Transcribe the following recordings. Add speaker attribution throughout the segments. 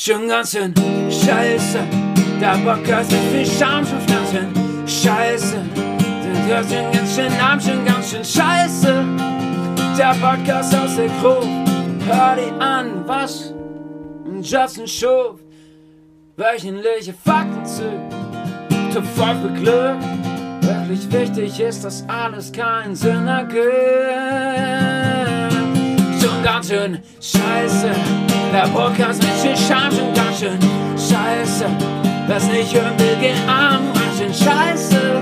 Speaker 1: Schon ganz schön scheiße. Der Podcast mit viel Charme schon ganz schön scheiße. Den hört den ganz schön Namen schon ganz schön scheiße. Der Podcast aus der Gruppe. Hör die an, was? Justin Schuf. Wöchentliche Fakten zu. Top 5 beglückt. Wirklich wichtig ist, dass alles keinen Sinn ergibt. Ganz schön scheiße. Der Podcast mit viel Charme schon ganz schön scheiße. Wer's nicht hören will, geh an, ganz schön scheiße.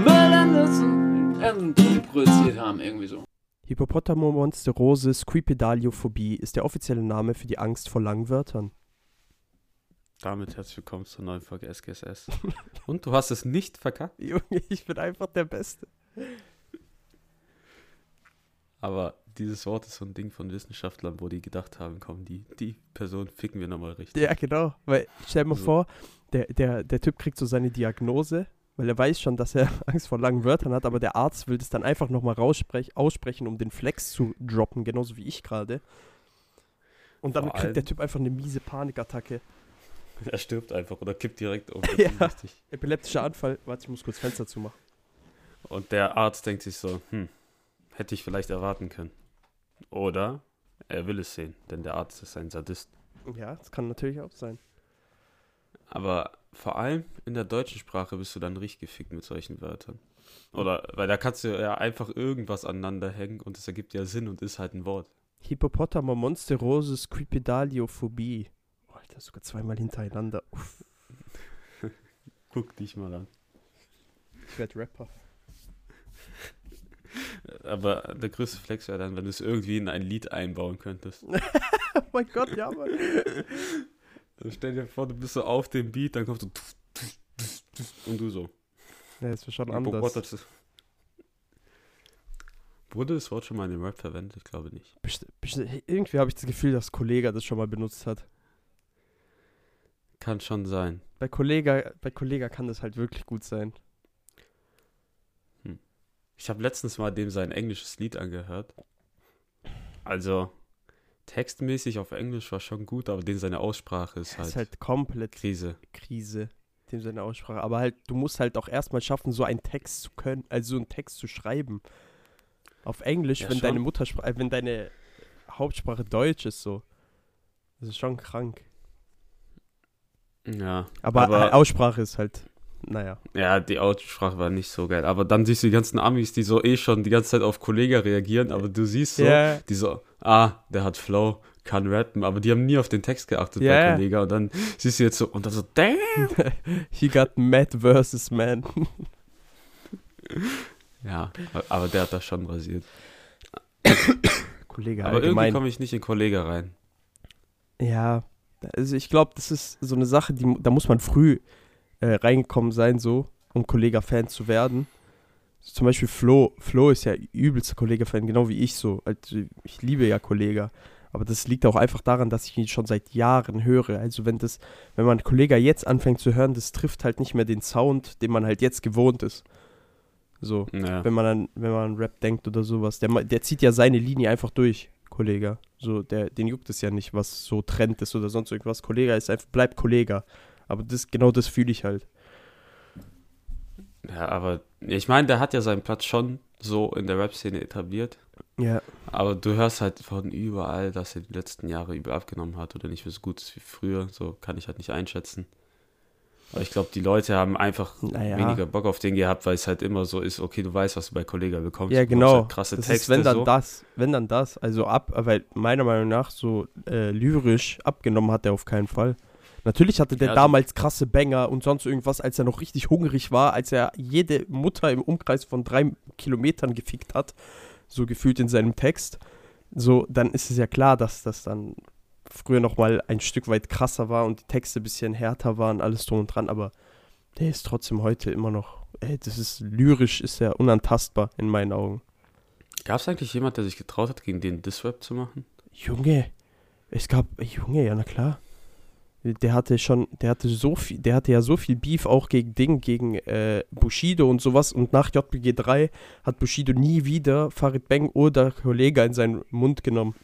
Speaker 1: Müll an produziert haben, irgendwie so.
Speaker 2: Hippopotamomonsterose Squipedaliophobie ist der offizielle Name für die Angst vor langen Wörtern.
Speaker 3: Damit herzlich willkommen zur neuen Folge SGSS. Und du hast es nicht verkackt,
Speaker 2: Junge, ich bin einfach der Beste.
Speaker 3: aber dieses Wort ist so ein Ding von Wissenschaftlern, wo die gedacht haben, komm, die, die Person ficken wir nochmal richtig.
Speaker 2: Ja, genau. Weil, stell dir mal
Speaker 3: So.
Speaker 2: vor, der, der, der Typ kriegt so seine Diagnose, weil er weiß schon, dass er Angst vor langen Wörtern hat, aber der Arzt will das dann einfach nochmal aussprechen, um den Flex zu droppen, genauso wie ich gerade. Und dann kriegt der Typ einfach eine miese Panikattacke.
Speaker 3: Er stirbt einfach oder kippt direkt um.
Speaker 2: Ja.
Speaker 3: Richtig.
Speaker 2: Epileptischer Anfall. Warte, ich muss kurz Fenster zumachen.
Speaker 3: Und der Arzt denkt sich so, hm, hätte ich vielleicht erwarten können. Oder er will es sehen, denn der Arzt ist ein Sadist.
Speaker 2: Ja, das kann natürlich auch sein.
Speaker 3: Aber vor allem in der deutschen Sprache bist du dann richtig gefickt mit solchen Wörtern. Oder, weil da kannst du ja einfach irgendwas aneinander hängen und es ergibt ja Sinn und ist halt ein Wort.
Speaker 2: Hippopotamomonsterose Squipedaliophobie. Oh, Alter, sogar zweimal hintereinander. Uff,
Speaker 3: Guck dich mal an.
Speaker 2: ich werde Rapper.
Speaker 3: Aber der größte Flex wäre dann, wenn du es irgendwie in ein Lied einbauen könntest.
Speaker 2: Oh mein Gott, ja, Mann.
Speaker 3: Also stell dir vor, du bist so auf dem Beat, dann kommst du und du so.
Speaker 2: Ja, das wäre schon anders.
Speaker 3: Wurde das Wort schon mal in dem Rap verwendet? Ich glaube nicht.
Speaker 2: Best best irgendwie habe ich das Gefühl, dass Kollega das schon mal benutzt hat.
Speaker 3: Kann schon sein.
Speaker 2: Bei Kollega, bei Kollega kann das halt wirklich gut sein.
Speaker 3: Ich habe letztens mal dem sein englisches Lied angehört. Also, textmäßig auf Englisch war schon gut, aber den seine Aussprache ist
Speaker 2: Das
Speaker 3: halt,
Speaker 2: ist halt komplett
Speaker 3: Krise.
Speaker 2: Krise, dem seine Aussprache. Aber halt, du musst halt auch erstmal schaffen, so einen Text zu können, also so einen Text zu schreiben. Auf Englisch,
Speaker 3: Ja,
Speaker 2: wenn
Speaker 3: schon.
Speaker 2: deine Muttersprache, äh, wenn deine Hauptsprache Deutsch ist, so. Das ist schon krank.
Speaker 3: Ja.
Speaker 2: Aber,
Speaker 3: Aber-
Speaker 2: Aussprache ist halt, naja.
Speaker 3: Ja, die Aussprache war nicht so geil. Aber dann siehst du die ganzen Amis, die so eh schon die ganze Zeit auf Kollege reagieren, aber du siehst so,
Speaker 2: Ja,
Speaker 3: die so, ah, der hat Flow, kann rappen, aber die haben nie auf den Text geachtet
Speaker 2: Ja.
Speaker 3: bei Kollege. Und dann siehst du jetzt so, und dann so, damn!
Speaker 2: he got mad versus man.
Speaker 3: Ja, aber der hat das schon rasiert.
Speaker 2: Kollege
Speaker 3: aber irgendwie
Speaker 2: allgemein.
Speaker 3: komme ich nicht in Kollege rein.
Speaker 2: Ja, also ich glaube, das ist so eine Sache, die, da muss man früh äh, reingekommen sein, so, um Kollega-Fan zu werden. Zum Beispiel Flo. Flo ist ja übelster Kollega-Fan, genau wie ich so. Also ich liebe ja Kollega. Aber das liegt auch einfach daran, dass ich ihn schon seit Jahren höre. Also wenn das, wenn man Kollega jetzt anfängt zu hören, das trifft halt nicht mehr den Sound, den man halt jetzt gewohnt ist. So,
Speaker 3: Ja.
Speaker 2: wenn man an, wenn man an Rap denkt oder sowas. Der, der zieht ja seine Linie einfach durch, Kollege. So, der, den juckt es ja nicht, was so Trend ist oder sonst irgendwas. Kollege ist einfach, bleibt Kollege. Aber das, genau das fühle ich halt.
Speaker 3: ja, aber ich meine, der hat ja seinen Platz schon so in der Rap-Szene etabliert.
Speaker 2: Ja.
Speaker 3: Aber du hörst halt von überall, dass er die letzten Jahre übel abgenommen hat oder nicht mehr so gut ist wie früher. So kann ich halt nicht einschätzen. Aber ich glaube, die Leute haben einfach
Speaker 2: Naja.
Speaker 3: weniger Bock auf den gehabt, weil es halt immer so ist, okay, du weißt, was du bei Kollega bekommst.
Speaker 2: Ja, genau.
Speaker 3: Halt krasse
Speaker 2: das
Speaker 3: Texte.
Speaker 2: ist, wenn dann
Speaker 3: so.
Speaker 2: das, wenn dann das. Also ab, weil meiner Meinung nach so äh, lyrisch abgenommen hat er auf keinen Fall. Natürlich hatte der
Speaker 3: Ja,
Speaker 2: damals krasse Banger und sonst irgendwas, als er noch richtig hungrig war, als er jede Mutter im Umkreis von drei Kilometern gefickt hat, so gefühlt in seinem Text. So, dann ist es ja klar, dass das dann früher noch mal ein Stück weit krasser war und die Texte ein bisschen härter waren, alles drum und dran, aber der ist trotzdem heute immer noch, ey, das ist lyrisch, ist er unantastbar in meinen Augen.
Speaker 3: Gab es eigentlich jemand, der sich getraut hat, gegen den Diss-Rap zu machen?
Speaker 2: Junge, es gab, Junge, ja, na klar. Der hatte schon, der hatte so viel, der hatte ja so viel Beef auch gegen Ding, gegen äh, Bushido und sowas. Und nach JBG 3 hat Bushido nie wieder Farid Bang oder Kollega in seinen Mund genommen.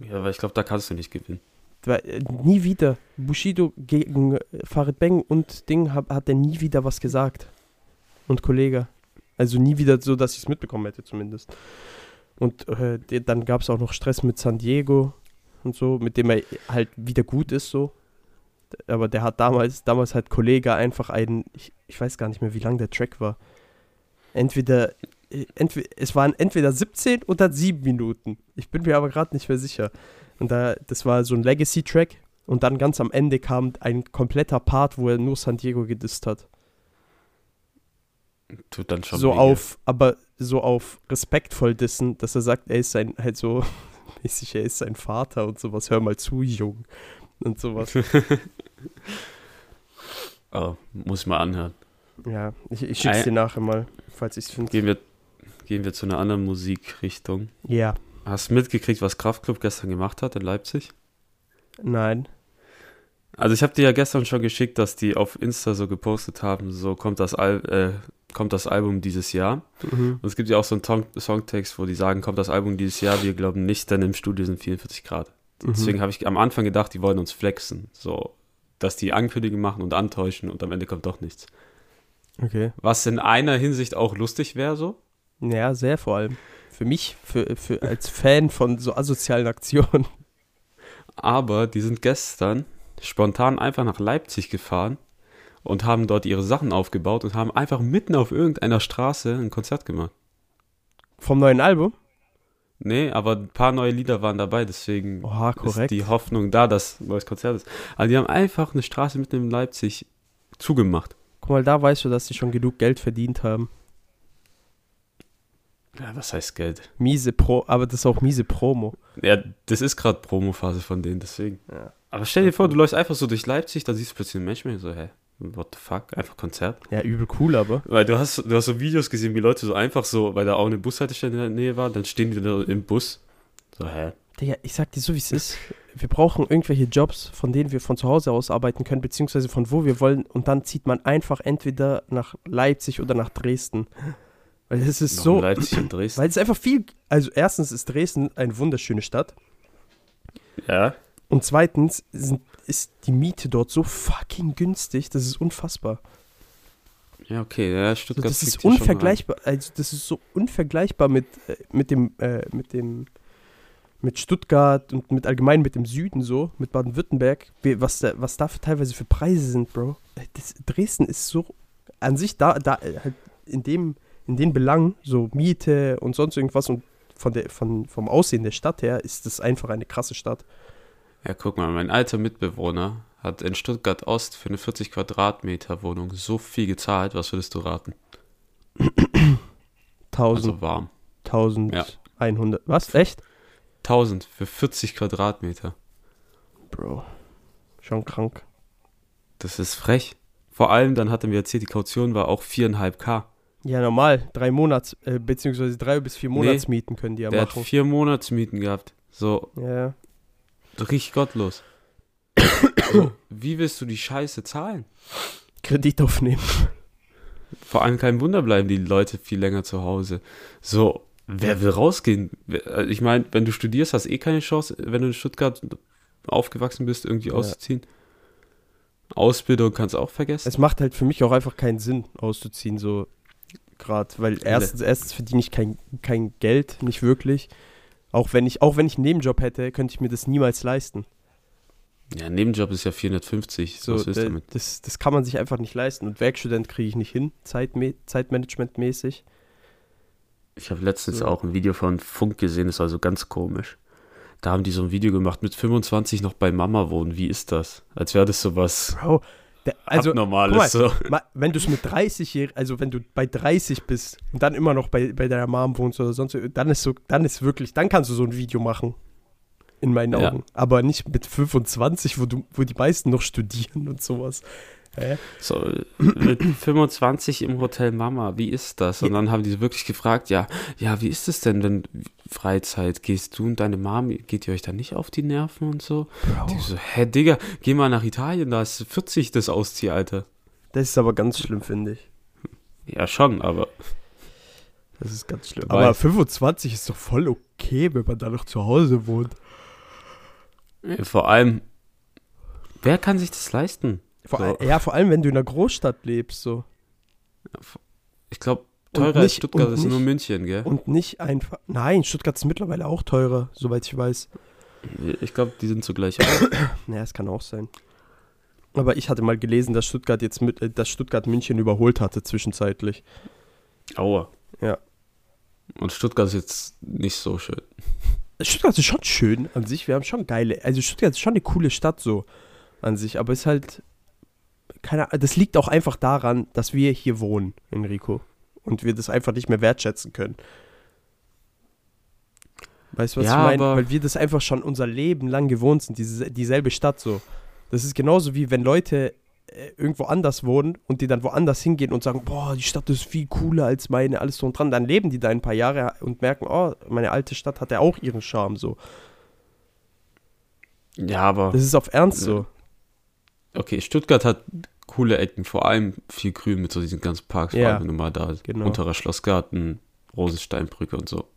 Speaker 3: Ja, weil ich glaube, da kannst du nicht gewinnen.
Speaker 2: Weil, äh, nie wieder. Bushido gegen äh, Farid Bang und Ding hab, hat er nie wieder was gesagt. Und Kollege. Also nie wieder so, dass ich es mitbekommen hätte zumindest. Und äh, dann gab es auch noch Stress mit San Diego und so, mit dem er halt wieder gut ist so. Aber der hat damals, damals halt Kollege einfach einen, ich, ich weiß gar nicht mehr, wie lang der Track war. Entweder, äh, entweder, es waren entweder 17 oder 7 Minuten. Ich bin mir aber gerade nicht mehr sicher. Und da, das war so ein Legacy-Track. Und dann ganz am Ende kam ein kompletter Part, wo er nur San Diego gedisst hat.
Speaker 3: Tut dann schon
Speaker 2: so
Speaker 3: weh,
Speaker 2: auf, aber so auf respektvoll dissen, dass er sagt, er ist sein, halt so mäßig, er ist sein Vater und sowas. Hör mal zu, Jung. Und sowas.
Speaker 3: Oh, muss ich mal anhören.
Speaker 2: ja, ich, ich schick's dir nachher mal, falls ich's finde.
Speaker 3: Gehen wir, gehen wir zu einer anderen Musikrichtung.
Speaker 2: Ja,
Speaker 3: Hast du mitgekriegt, was Kraftklub gestern gemacht hat in Leipzig?
Speaker 2: nein.
Speaker 3: Also ich habe dir ja gestern schon geschickt, dass die auf Insta so gepostet haben, so kommt das, Al äh, kommt das Album dieses Jahr.
Speaker 2: Mhm.
Speaker 3: Und es gibt ja auch so einen Songtext, wo die sagen, kommt das Album dieses Jahr, wir glauben nicht, denn im Studio sind 44 Grad.
Speaker 2: Mhm.
Speaker 3: Deswegen habe ich am Anfang gedacht, die wollen uns flexen, so, dass die Ankündigungen machen und antäuschen und am Ende kommt doch nichts.
Speaker 2: Okay.
Speaker 3: Was in einer Hinsicht auch lustig wäre, so.
Speaker 2: Ja, sehr vor allem. Für mich, für, für als Fan von so asozialen Aktionen.
Speaker 3: Aber die sind gestern spontan einfach nach Leipzig gefahren und haben dort ihre Sachen aufgebaut und haben einfach mitten auf irgendeiner Straße ein Konzert gemacht.
Speaker 2: Vom neuen Album?
Speaker 3: Nee, aber ein paar neue Lieder waren dabei, deswegen
Speaker 2: Oha,
Speaker 3: ist
Speaker 2: korrekt.
Speaker 3: die Hoffnung da, dass ein neues Konzert ist. Also die haben einfach eine Straße mitten in Leipzig zugemacht.
Speaker 2: Guck mal, da weißt du, dass sie schon genug Geld verdient haben.
Speaker 3: Ja, was heißt Geld?
Speaker 2: Miese Pro, aber das ist auch miese Promo.
Speaker 3: Ja, das ist gerade Promophase von denen, deswegen.
Speaker 2: Ja.
Speaker 3: Aber stell dir vor, du läufst einfach so durch Leipzig, da siehst du plötzlich einen Menschen und so, hä, what the fuck, einfach Konzert.
Speaker 2: Ja, übel cool, aber.
Speaker 3: Weil du hast, du hast so Videos gesehen, wie Leute so einfach so, weil da auch eine Bushaltestelle in der Nähe war, dann stehen die da im Bus. So, hä?
Speaker 2: Digga, ich sag dir so, wie es ist. Wir brauchen irgendwelche Jobs, von denen wir von zu Hause aus arbeiten können, beziehungsweise von wo wir wollen. Und dann zieht man einfach entweder nach Leipzig oder nach Dresden. Weil es ist
Speaker 3: Noch
Speaker 2: so.
Speaker 3: Leipzig und Dresden.
Speaker 2: Weil es einfach viel. Also, erstens ist Dresden eine wunderschöne Stadt.
Speaker 3: Ja.
Speaker 2: Und zweitens sind, ist die Miete dort so fucking günstig. Das ist unfassbar.
Speaker 3: Ja, okay, ja,
Speaker 2: Also
Speaker 3: Stuttgart.
Speaker 2: das
Speaker 3: fickt
Speaker 2: ist
Speaker 3: hier schon rein.
Speaker 2: unvergleichbar. Also, das ist so unvergleichbar mit, äh, mit dem. Äh, mit dem mit Stuttgart und mit allgemein mit dem Süden so, mit Baden-Württemberg, was da, was da für, teilweise für Preise sind, Bro. Äh, Das, Dresden ist so an sich da, da äh, halt in dem, in den Belangen, so Miete und sonst irgendwas und von der, von, vom Aussehen der Stadt her ist das einfach eine krasse Stadt.
Speaker 3: Ja, guck mal, mein alter Mitbewohner hat in Stuttgart Ost für eine 40 Quadratmeter Wohnung so viel gezahlt, was würdest du raten?
Speaker 2: 1000,
Speaker 3: Also warm.
Speaker 2: 1100. Was? Echt?
Speaker 3: 1000 für 40 Quadratmeter.
Speaker 2: Bro. Schon krank.
Speaker 3: Das ist frech. Vor allem, dann hat er mir erzählt, die Kaution war auch 4,5k.
Speaker 2: Ja, normal. Drei Monats, äh, beziehungsweise drei bis vier
Speaker 3: Nee,
Speaker 2: Monatsmieten können die ja
Speaker 3: Der hat
Speaker 2: machen.
Speaker 3: vier Monatsmieten gehabt. So,
Speaker 2: Ja.
Speaker 3: Richtig gottlos. so, wie willst du die Scheiße zahlen?
Speaker 2: Kredit aufnehmen.
Speaker 3: Vor allem kein Wunder bleiben die Leute viel länger zu Hause. So, wer will rausgehen? Äh, Ich meine, wenn du studierst, hast eh keine Chance, wenn du in Stuttgart aufgewachsen bist, irgendwie
Speaker 2: Ja.
Speaker 3: auszuziehen. Ausbildung kannst du auch vergessen.
Speaker 2: Es macht halt für mich auch einfach keinen Sinn, auszuziehen, so gerade. Weil erstens, erstens verdiene ich kein, kein Geld, nicht wirklich. Auch wenn ich, auch wenn ich einen Nebenjob hätte, könnte ich mir das niemals leisten.
Speaker 3: Ja, Nebenjob ist ja 450.
Speaker 2: So,
Speaker 3: was ist
Speaker 2: da-
Speaker 3: damit?
Speaker 2: das, das kann man sich einfach nicht leisten. Und Werkstudent kriege ich nicht hin, Zeitme Zeitmanagement-mäßig.
Speaker 3: Ich habe letztens
Speaker 2: So.
Speaker 3: auch ein Video von Funk gesehen, das war so ganz komisch. Da haben die so ein Video gemacht mit 25 noch bei Mama wohnen. Wie ist das? Als wäre das sowas
Speaker 2: Bro, der, also
Speaker 3: Abnormales. So.
Speaker 2: Ma- wenn du es mit 30 Jahren, also wenn du bei 30 bist und dann immer noch bei, bei deiner Mom wohnst oder sonst, dann ist so, dann ist wirklich, dann kannst du so ein Video machen. In meinen
Speaker 3: Ja.
Speaker 2: Augen. Aber nicht mit 25, wo du, wo die meisten noch studieren und sowas.
Speaker 3: So, mit 25 im Hotel Mama, wie ist das? Und dann haben die wirklich gefragt, ja, ja, wie ist es denn, wenn Freizeit, gehst du und deine Mom, geht ihr euch da nicht auf die Nerven und so?
Speaker 2: Bro.
Speaker 3: Ich so, hä, Digga, geh mal nach Italien, da ist 40 das Ausziehalter.
Speaker 2: Das ist aber ganz schlimm, finde ich.
Speaker 3: Ja, schon, aber
Speaker 2: Das ist ganz schlimm. Aber 25 ist doch voll okay, wenn man da noch zu Hause wohnt.
Speaker 3: Vor allem, wer kann sich das leisten?
Speaker 2: Vor,
Speaker 3: So.
Speaker 2: Ja, vor allem, wenn du in einer Großstadt lebst, so.
Speaker 3: Ich glaube, teurer als Stuttgart ist nur
Speaker 2: nicht-
Speaker 3: München, gell?
Speaker 2: Und nicht einfach. Nein, Stuttgart ist mittlerweile auch teurer, soweit ich weiß.
Speaker 3: Ich glaube, die sind zugleich auch.
Speaker 2: Naja, es kann auch sein. Aber ich hatte mal gelesen, dass Stuttgart jetzt mit, äh, dass Stuttgart München überholt hatte zwischenzeitlich.
Speaker 3: Aua.
Speaker 2: Ja.
Speaker 3: Und Stuttgart ist jetzt nicht so schön.
Speaker 2: Stuttgart ist schon schön an sich. Wir haben schon geile. Also Stuttgart ist schon eine coole Stadt so an sich, aber ist halt keine Das liegt auch einfach daran, dass wir hier wohnen, Enrico. Und wir das einfach nicht mehr wertschätzen können. Weißt du, was
Speaker 3: Ja,
Speaker 2: ich meine? Weil wir das einfach schon unser Leben lang gewohnt sind, diese, dieselbe Stadt so. Das ist genauso wie wenn Leute äh, irgendwo anders wohnen und die dann woanders hingehen und sagen, boah, die Stadt ist viel cooler als meine, alles so und dran. Dann leben die da ein paar Jahre und merken, oh, meine alte Stadt hat ja auch ihren Charme so.
Speaker 3: Ja, aber
Speaker 2: Das ist auf Ernst so.
Speaker 3: Okay, Stuttgart hat coole Ecken, vor allem viel Grün mit so diesen ganzen Parks, vor
Speaker 2: Ja,
Speaker 3: allem wenn du mal da
Speaker 2: genau.
Speaker 3: Unterer Schlossgarten, Rosensteinbrücke und so.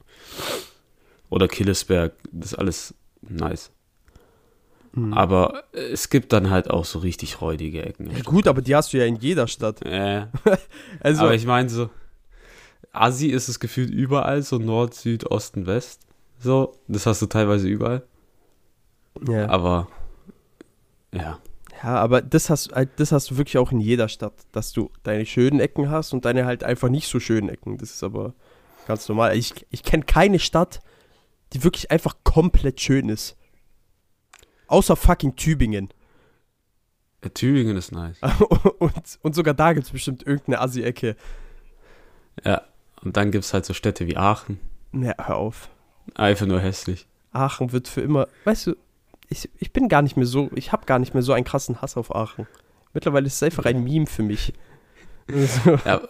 Speaker 3: Oder Killesberg, das ist alles nice.
Speaker 2: Mhm.
Speaker 3: Aber es gibt dann halt auch so richtig räudige Ecken.
Speaker 2: Ja, gut, aber die hast du ja in jeder Stadt.
Speaker 3: Äh,
Speaker 2: Also,
Speaker 3: aber ich meine so, Asi ist es gefühlt überall, so Nord, Süd, Osten, West. So, das hast du teilweise überall.
Speaker 2: ja.
Speaker 3: Aber ja,
Speaker 2: ja, aber das hast, halt- das hast du wirklich auch in jeder Stadt, dass du deine schönen Ecken hast und deine halt einfach nicht so schönen Ecken. Das ist aber ganz normal. Ich, ich kenne keine Stadt, die wirklich einfach komplett schön ist. Außer fucking Tübingen.
Speaker 3: äh, Tübingen ist nice.
Speaker 2: und, und sogar da gibt es bestimmt irgendeine Assi-Ecke.
Speaker 3: Ja, und dann gibt es halt so Städte wie Aachen.
Speaker 2: Ne, hör auf.
Speaker 3: Einfach nur hässlich.
Speaker 2: Aachen wird für immer. Weißt du, ich, ich bin gar nicht mehr so. Ich habe gar nicht mehr so einen krassen Hass auf Aachen. Mittlerweile ist es einfach ein Meme für mich. So.
Speaker 3: Ja,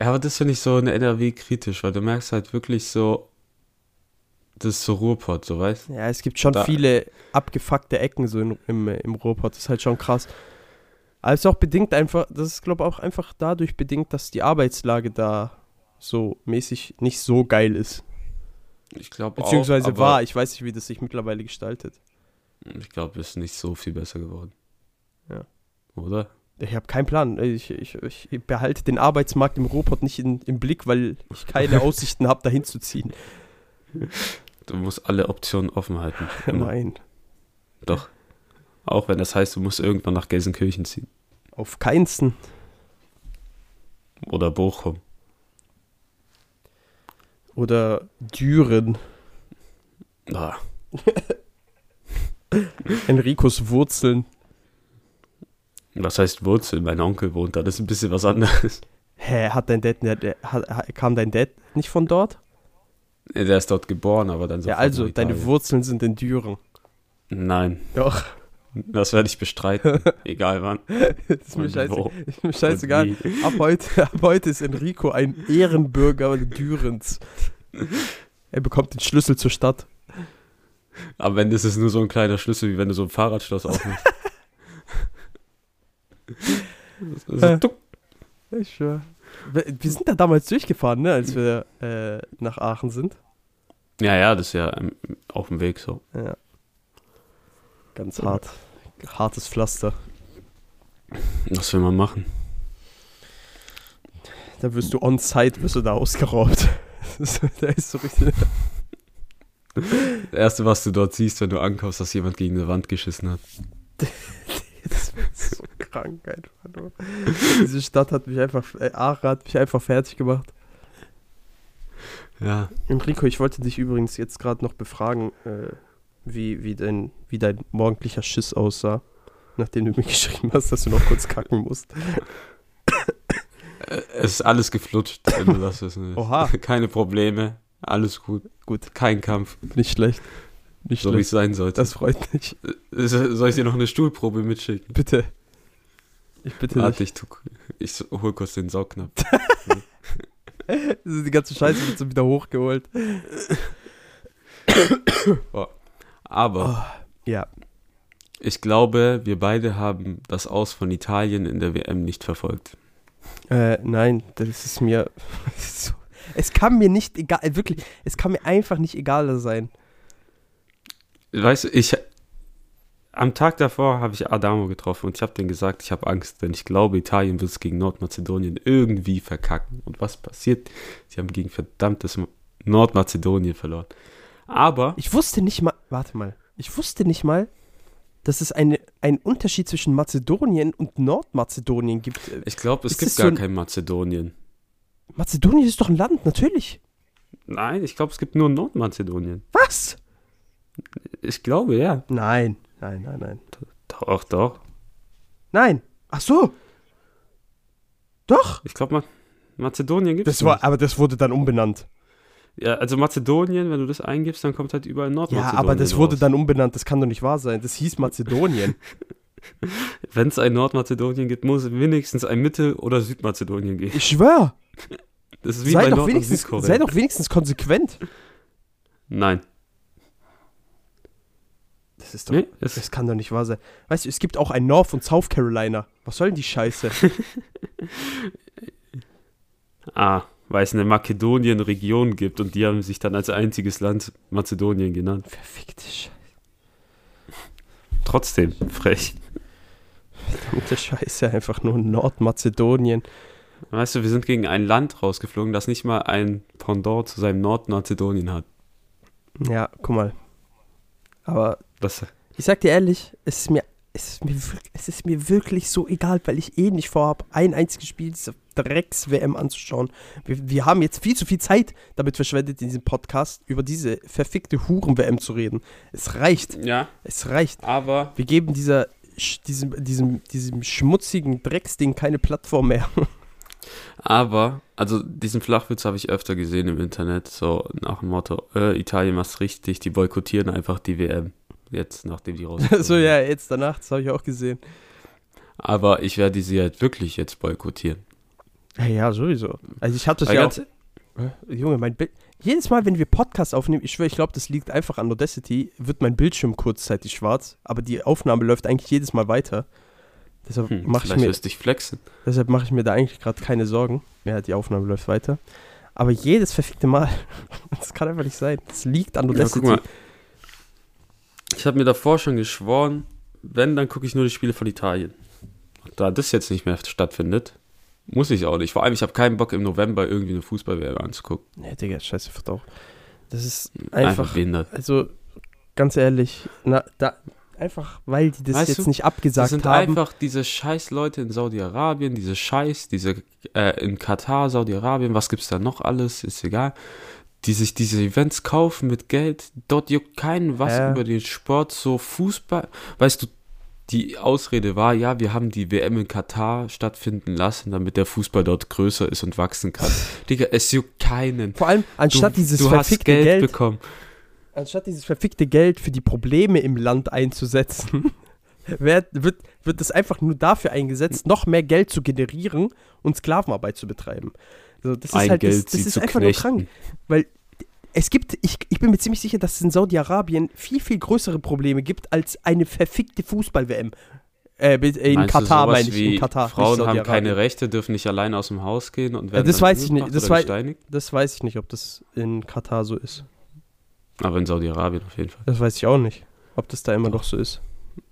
Speaker 3: ja aber das finde ich so in NRW kritisch, weil du merkst halt wirklich so, das ist so Ruhrpott, so weißt
Speaker 2: Ja, es gibt schon
Speaker 3: Da-
Speaker 2: viele abgefuckte Ecken so in, im, im Ruhrpott. Das ist halt schon krass. Aber es ist auch bedingt einfach, das ist glaube ich auch einfach dadurch bedingt, dass die Arbeitslage da so mäßig nicht so geil ist.
Speaker 3: Ich glaube auch.
Speaker 2: Beziehungsweise
Speaker 3: aber
Speaker 2: war, ich weiß nicht, wie das sich mittlerweile gestaltet.
Speaker 3: Ich glaube, es ist nicht so viel besser geworden.
Speaker 2: Ja.
Speaker 3: Oder?
Speaker 2: Ich habe keinen Plan. Ich, ich, ich behalte den Arbeitsmarkt im Ruhrpott nicht in, im Blick, weil ich keine Aussichten habe, dahin zu ziehen.
Speaker 3: Du musst alle Optionen offen halten.
Speaker 2: Nein,
Speaker 3: Doch. Auch wenn das heißt, du musst irgendwann nach Gelsenkirchen ziehen.
Speaker 2: auf keinsten.
Speaker 3: Oder Bochum.
Speaker 2: Oder Düren.
Speaker 3: Ah,
Speaker 2: Enricos Wurzeln.
Speaker 3: was heißt Wurzel? Mein Onkel wohnt da. Das ist ein bisschen was anderes.
Speaker 2: Hä, hat dein Dad, hat, kam dein Dad nicht von dort?
Speaker 3: Der ist dort geboren, aber dann
Speaker 2: ja,
Speaker 3: sofort
Speaker 2: also, deine. Wurzeln sind in Düren.
Speaker 3: Nein,
Speaker 2: Doch,
Speaker 3: das werde ich bestreiten. Egal wann.
Speaker 2: das ist mir, scheiße, ist mir scheißegal. Ab heute, ab heute ist Enrico ein Ehrenbürger Dürens. Er bekommt den Schlüssel zur Stadt.
Speaker 3: Aber wenn das ist nur so ein kleiner Schlüssel, wie wenn du so ein Fahrradschloss aufmachst. so, tuck.
Speaker 2: Ich schwör. Wir wir sind da damals durchgefahren, ne, als wir äh, nach Aachen sind.
Speaker 3: ja, ja, das ist ja ähm, auf dem Weg so.
Speaker 2: Ja. Ganz hart. Hartes Pflaster.
Speaker 3: Was will man machen?
Speaker 2: Da wirst du on-site, wirst du da ausgeraubt. Da ist so richtig.
Speaker 3: Das Erste, was du dort siehst, wenn du ankommst, dass jemand gegen eine Wand geschissen hat.
Speaker 2: Das ist so krank einfach nur. Diese Stadt hat mich einfach, äh, hat mich einfach fertig gemacht.
Speaker 3: Ja.
Speaker 2: Enrico, ich wollte dich übrigens jetzt gerade noch befragen, äh, wie, wie, dein, wie dein morgendlicher Schiss aussah, nachdem du mir geschrieben hast, dass du noch kurz kacken musst.
Speaker 3: Äh, Es ist alles geflutscht, wenn du das wissen.
Speaker 2: Oha.
Speaker 3: Keine Probleme. Alles gut.
Speaker 2: Gut.
Speaker 3: Kein Kampf.
Speaker 2: Nicht schlecht. Nicht
Speaker 3: So wie es sein sollte.
Speaker 2: Das freut mich.
Speaker 3: Äh, Soll ich dir noch eine Stuhlprobe mitschicken?
Speaker 2: Bitte. Ich bitte
Speaker 3: Warte,
Speaker 2: dich.
Speaker 3: ich, ich hol kurz den Saugnapf.
Speaker 2: Die ganze Scheiße wird so wieder hochgeholt.
Speaker 3: Aber
Speaker 2: Ja.
Speaker 3: ich glaube, wir beide haben das Aus von Italien in der WM nicht verfolgt.
Speaker 2: Äh, nein, das ist mir. so- es kann mir nicht egal, wirklich, es kann mir einfach nicht egaler sein.
Speaker 3: weißt du, ich. Am Tag davor habe ich Adamo getroffen und ich habe denen gesagt, ich habe Angst, denn ich glaube, Italien wird es gegen Nordmazedonien irgendwie verkacken. Und was passiert? Sie haben gegen verdammtes Nordmazedonien verloren. Aber
Speaker 2: Ich wusste nicht mal, warte mal, ich wusste nicht mal, dass es eine, einen Unterschied zwischen Mazedonien und Nordmazedonien gibt.
Speaker 3: ich glaube, es
Speaker 2: Ist
Speaker 3: gibt gar
Speaker 2: so ein-
Speaker 3: kein Mazedonien.
Speaker 2: Mazedonien ist doch ein Land, natürlich.
Speaker 3: Nein, ich glaube, es gibt nur Nordmazedonien.
Speaker 2: Was?
Speaker 3: Ich glaube, ja.
Speaker 2: Nein, nein, nein, nein.
Speaker 3: Doch, doch.
Speaker 2: Nein. Ach so. Doch.
Speaker 3: Ich glaube, Ma Mazedonien gibt es.
Speaker 2: Aber das wurde dann umbenannt.
Speaker 3: Ja, also Mazedonien, wenn du das eingibst, dann kommt halt überall
Speaker 2: Ja,
Speaker 3: Nordmazedonien.
Speaker 2: aber das wurde
Speaker 3: raus.
Speaker 2: dann umbenannt. Das kann doch nicht wahr sein. Das hieß Mazedonien.
Speaker 3: Wenn es ein Nordmazedonien gibt, muss es wenigstens ein Mittel- oder Südmazedonien geben.
Speaker 2: Ich schwör.
Speaker 3: Das ist wie
Speaker 2: Sei
Speaker 3: bei
Speaker 2: doch,
Speaker 3: Nord-
Speaker 2: wenigstens,
Speaker 3: Südkorea.
Speaker 2: sei doch wenigstens konsequent.
Speaker 3: Nein.
Speaker 2: Das ist doch.
Speaker 3: Nee,
Speaker 2: Das kann doch nicht wahr sein. Weißt du, es gibt auch ein North und South Carolina. Was soll denn die Scheiße?
Speaker 3: ah, weil es eine Makedonien-Region gibt und die haben sich dann als einziges Land Mazedonien genannt.
Speaker 2: Verfickte Scheiße.
Speaker 3: Trotzdem frech.
Speaker 2: Verdammte Scheiße, einfach nur Nordmazedonien.
Speaker 3: Weißt du, wir sind gegen ein Land rausgeflogen, das nicht mal ein Pendant zu seinem Nordmazedonien hat.
Speaker 2: Ja, guck mal. Aber
Speaker 3: Das,
Speaker 2: ich sag dir ehrlich, es ist mir, es ist mir, wirklich, es ist mir wirklich so egal, weil ich eh nicht vorhab, ein einziges Spiel dieser Drecks-WM anzuschauen. Wir, wir haben jetzt viel zu viel Zeit damit verschwendet, in diesem Podcast über diese verfickte Huren-WM zu reden. Es reicht.
Speaker 3: ja,
Speaker 2: Es reicht.
Speaker 3: aber
Speaker 2: Wir geben dieser, diesem, diesem, diesem schmutzigen Drecksding keine Plattform mehr.
Speaker 3: Aber, also diesen Flachwitz habe ich öfter gesehen im Internet, so nach dem Motto, äh, Italien macht's richtig, die boykottieren einfach die WM. Jetzt, nachdem die raus
Speaker 2: so, ja, jetzt danach, das habe ich auch gesehen.
Speaker 3: Aber ich werde sie halt wirklich jetzt boykottieren.
Speaker 2: Ja, ja, sowieso. Also ich habe das
Speaker 3: Weil
Speaker 2: ja auch, Junge, mein Bild. Jedes Mal, wenn wir Podcasts aufnehmen, ich schwöre, ich glaube, das liegt einfach an Audacity, wird mein Bildschirm kurzzeitig schwarz, aber die Aufnahme läuft eigentlich jedes Mal weiter. Deshalb
Speaker 3: Hm,
Speaker 2: mache ich, mir-
Speaker 3: dich flexen.
Speaker 2: deshalb mach ich mir da eigentlich gerade keine Sorgen. Ja, die Aufnahme läuft weiter. Aber jedes verfickte Mal, das kann einfach nicht sein. Das liegt an
Speaker 3: Ja,
Speaker 2: Audacity.
Speaker 3: mal. Ich habe mir davor schon geschworen, wenn, dann gucke ich nur die Spiele von Italien. Und da das jetzt nicht mehr stattfindet, muss ich auch nicht. Vor allem, ich habe keinen Bock im November irgendwie eine Fußballwerbung anzugucken.
Speaker 2: Nee, Digga, scheiße, verdammt. Das ist
Speaker 3: Einfach,
Speaker 2: einfach,
Speaker 3: behindert.
Speaker 2: also ganz ehrlich, na, da, einfach weil die das
Speaker 3: Weißt
Speaker 2: jetzt
Speaker 3: du,
Speaker 2: nicht
Speaker 3: Das
Speaker 2: abgesagt
Speaker 3: sind
Speaker 2: haben.
Speaker 3: einfach diese scheiß Leute in Saudi-Arabien, diese scheiß, diese äh, in Katar, Saudi-Arabien, was gibt's da noch alles, ist egal. Die sich diese Events kaufen mit Geld, dort juckt keinen was
Speaker 2: Ja.
Speaker 3: über den Sport, so Fußball. Weißt du, die Ausrede war, ja, wir haben die WM in Katar stattfinden lassen, damit der Fußball dort größer ist und wachsen kann. Digga, es juckt keinen.
Speaker 2: Vor allem, anstatt
Speaker 3: du,
Speaker 2: dieses
Speaker 3: du
Speaker 2: verfickte
Speaker 3: Geld,
Speaker 2: Geld,
Speaker 3: bekommen.
Speaker 2: anstatt dieses verfickte Geld für die Probleme im Land einzusetzen, wird, wird, wird es einfach nur dafür eingesetzt, noch mehr Geld zu generieren und Sklavenarbeit zu betreiben. Also das ist
Speaker 3: Ein
Speaker 2: halt,
Speaker 3: Geld,
Speaker 2: das, das
Speaker 3: sie
Speaker 2: ist
Speaker 3: zu
Speaker 2: einfach nur
Speaker 3: knechten.
Speaker 2: krank. Weil es gibt, ich, ich bin mir ziemlich sicher, dass es in Saudi-Arabien viel, viel größere Probleme gibt als eine verfickte Fußball-WM. Äh, in
Speaker 3: Meinst
Speaker 2: Katar meine ich, in Katar.
Speaker 3: Frauen haben keine Rechte, dürfen nicht allein aus dem Haus gehen und werden
Speaker 2: das
Speaker 3: dann
Speaker 2: weiß ich nicht, das wei-
Speaker 3: gesteinigt.
Speaker 2: Das weiß ich nicht, ob das in Katar so ist.
Speaker 3: Aber in Saudi-Arabien auf jeden Fall.
Speaker 2: Das weiß ich auch nicht, ob das da immer noch so ist.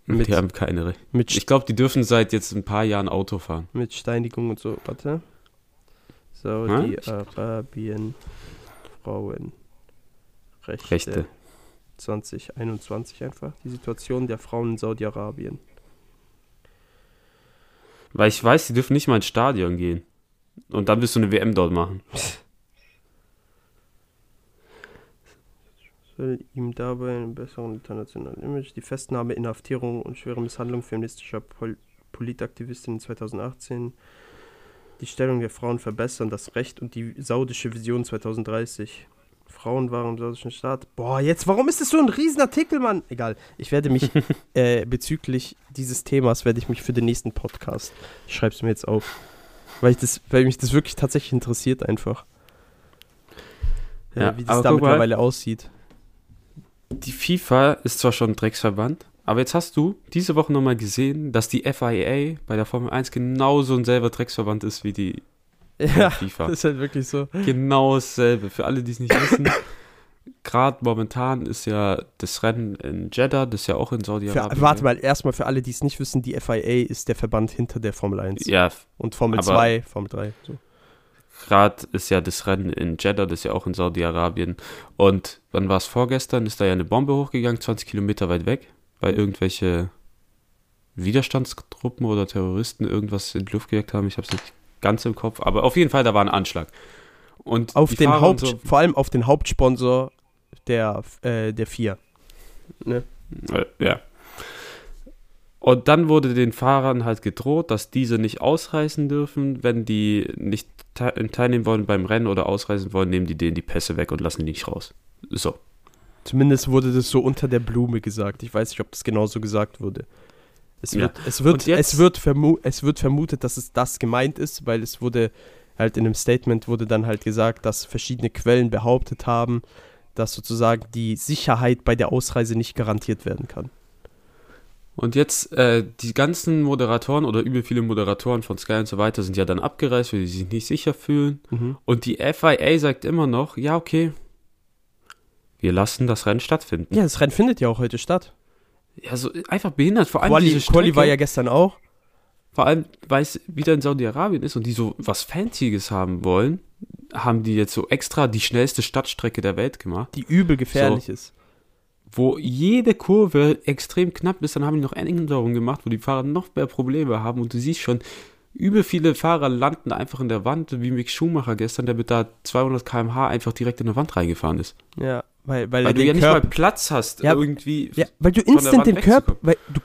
Speaker 2: Mit-
Speaker 3: die haben keine Rechte. Ich glaube, die dürfen seit jetzt ein paar Jahren Auto fahren.
Speaker 2: mit Steinigung und so. Warte. Saudi-Arabien Frauenrechte
Speaker 3: Rechte.
Speaker 2: 2021 einfach. Die Situation der Frauen in Saudi-Arabien.
Speaker 3: Weil ich weiß, die dürfen nicht mal ins Stadion gehen. Und dann wirst du eine WM dort machen.
Speaker 2: Soll ihm dabei einen besseren internationalen Image, die Festnahme, Inhaftierung und schwere Misshandlung feministischer Pol Politaktivistinnen 2018, die Stellung der Frauen verbessern, das Recht und die saudische Vision 2030. Frauen waren im saudischen Staat. Boah, jetzt, warum ist das so ein Riesenartikel, Mann? Egal, ich werde mich äh, bezüglich dieses Themas, werde ich mich für den nächsten Podcast, ich schreibe es mir jetzt auf, weil, ich das, weil mich das wirklich tatsächlich interessiert einfach.
Speaker 3: Ja,
Speaker 2: wie das da
Speaker 3: guck mal.
Speaker 2: mittlerweile aussieht.
Speaker 3: Die FIFA ist zwar schon ein Drecksverband, aber jetzt hast du diese Woche nochmal gesehen, dass die FIA bei der Formel 1 genauso ein selber Drecksverband ist wie die
Speaker 2: Ja,
Speaker 3: FIFA.
Speaker 2: das ist halt wirklich so.
Speaker 3: Genau dasselbe. Für alle, die es nicht wissen, gerade momentan ist ja das Rennen in Jeddah, das ist ja auch in Saudi-Arabien.
Speaker 2: warte
Speaker 3: ja.
Speaker 2: mal, erstmal für alle, die es nicht wissen, die FIA ist der Verband hinter der Formel 1.
Speaker 3: Ja,
Speaker 2: Und Formel
Speaker 3: aber-
Speaker 2: 2, Formel 3. So.
Speaker 3: gerade ist ja das Rennen in Jeddah, das ist ja auch in Saudi-Arabien. Und wann war es vorgestern? Ist da ja eine Bombe hochgegangen, 20 Kilometer weit weg, weil irgendwelche Widerstandstruppen oder Terroristen irgendwas in die Luft gejagt haben. Ich habe es nicht ganz im Kopf, aber auf jeden Fall, da war ein Anschlag. Und
Speaker 2: Auf den
Speaker 3: Fahrer
Speaker 2: Haupt,
Speaker 3: so-
Speaker 2: vor allem auf den Hauptsponsor der, äh, der vier. Ne?
Speaker 3: Äh, Ja. Und dann wurde den Fahrern halt gedroht, dass diese nicht ausreisen dürfen. Wenn die nicht te teilnehmen wollen beim Rennen oder ausreisen wollen, nehmen die denen die Pässe weg und lassen die nicht raus. So.
Speaker 2: Zumindest wurde das so unter der Blume gesagt. Ich weiß nicht, ob das genauso gesagt wurde. Es
Speaker 3: Ja.
Speaker 2: wird, es wird,
Speaker 3: jetzt-
Speaker 2: es wird, es wird vermutet, dass es das gemeint ist, weil es wurde halt in einem Statement wurde dann halt gesagt, dass verschiedene Quellen behauptet haben, dass sozusagen die Sicherheit bei der Ausreise nicht garantiert werden kann.
Speaker 3: Und jetzt, äh, die ganzen Moderatoren oder übel viele Moderatoren von Sky und so weiter sind ja dann abgereist, weil sie sich nicht sicher fühlen.
Speaker 2: Mhm.
Speaker 3: Und die FIA sagt immer noch, ja, okay, wir lassen das Rennen stattfinden.
Speaker 2: Ja, das Rennen findet ja auch heute statt.
Speaker 3: Ja, so einfach behindert. Vor allem
Speaker 2: Quali,
Speaker 3: diese
Speaker 2: Quali
Speaker 3: Strecke,
Speaker 2: war ja gestern auch.
Speaker 3: vor allem, weil es wieder in Saudi-Arabien ist und die so was Fancyes haben wollen, haben die jetzt so extra die schnellste Stadtstrecke der Welt gemacht,
Speaker 2: die übel gefährlich ist.
Speaker 3: wo jede Kurve extrem knapp ist. Dann haben die noch Änderungen gemacht, wo die Fahrer noch mehr Probleme haben und du siehst schon, übel viele Fahrer landen einfach in der Wand, wie Mick Schumacher gestern, der mit da 200 km/h einfach direkt in der Wand reingefahren ist.
Speaker 2: Ja, weil, weil,
Speaker 3: Weil du ja nicht
Speaker 2: Körper,
Speaker 3: mal Platz hast,
Speaker 2: Ja,
Speaker 3: irgendwie.
Speaker 2: Ja, weil du instant den Körper, weil du,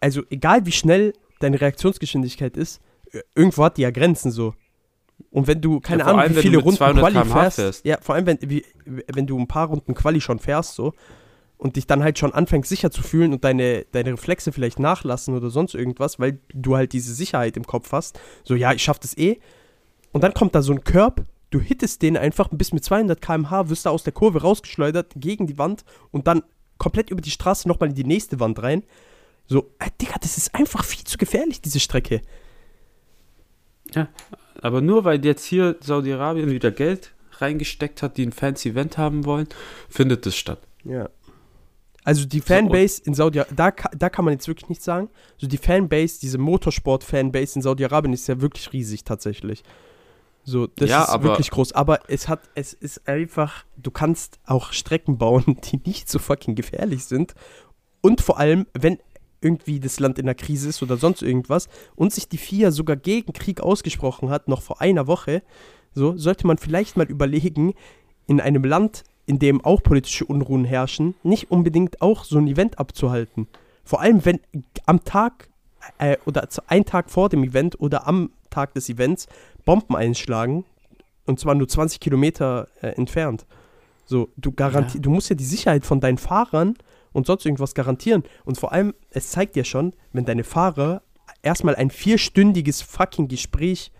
Speaker 2: also egal wie schnell deine Reaktionsgeschwindigkeit ist, irgendwo hat die ja Grenzen so. Und wenn du, keine
Speaker 3: Ja,
Speaker 2: Ahnung,
Speaker 3: allem,
Speaker 2: wie viele Runden
Speaker 3: 200
Speaker 2: Quali fährst,
Speaker 3: fährst.
Speaker 2: ja, vor allem, wenn, wie, wenn du ein paar Runden Quali schon fährst so und dich dann halt schon anfängst sicher zu fühlen und deine, deine Reflexe vielleicht nachlassen oder sonst irgendwas, weil du halt diese Sicherheit im Kopf hast, so, ja, ich schaff das eh. Und dann kommt da so ein Körb, du hittest den einfach bis mit 200 km/h, wirst da aus der Kurve rausgeschleudert gegen die Wand und dann komplett über die Straße nochmal in die nächste Wand rein. So, äh, Digga, das ist einfach viel zu gefährlich, diese Strecke.
Speaker 3: Aber nur weil jetzt hier Saudi-Arabien wieder Geld reingesteckt hat, die ein fancy Event haben wollen, findet es statt.
Speaker 2: Ja. Also die Fanbase in Saudi da, da kann man jetzt wirklich nichts sagen. So die Fanbase, diese Motorsport-Fanbase in Saudi-Arabien ist ja wirklich riesig tatsächlich. So, das
Speaker 3: Ja,
Speaker 2: ist
Speaker 3: aber-
Speaker 2: wirklich groß. Aber es hat, es ist einfach, du kannst auch Strecken bauen, die nicht so fucking gefährlich sind. Und vor allem, wenn irgendwie das Land in der Krise ist oder sonst irgendwas und sich die FIA sogar gegen Krieg ausgesprochen hat, noch vor einer Woche, so sollte man vielleicht mal überlegen, in einem Land, in dem auch politische Unruhen herrschen, nicht unbedingt auch so ein Event abzuhalten. Vor allem, wenn am Tag äh, oder ein Tag vor dem Event oder am Tag des Events Bomben einschlagen und zwar nur 20 Kilometer äh, entfernt. So, du garanti
Speaker 3: Ja.
Speaker 2: du musst ja die Sicherheit von deinen Fahrern und sonst irgendwas garantieren. Und vor allem, es zeigt ja schon, wenn deine Fahrer erstmal ein vierstündiges fucking Gespräch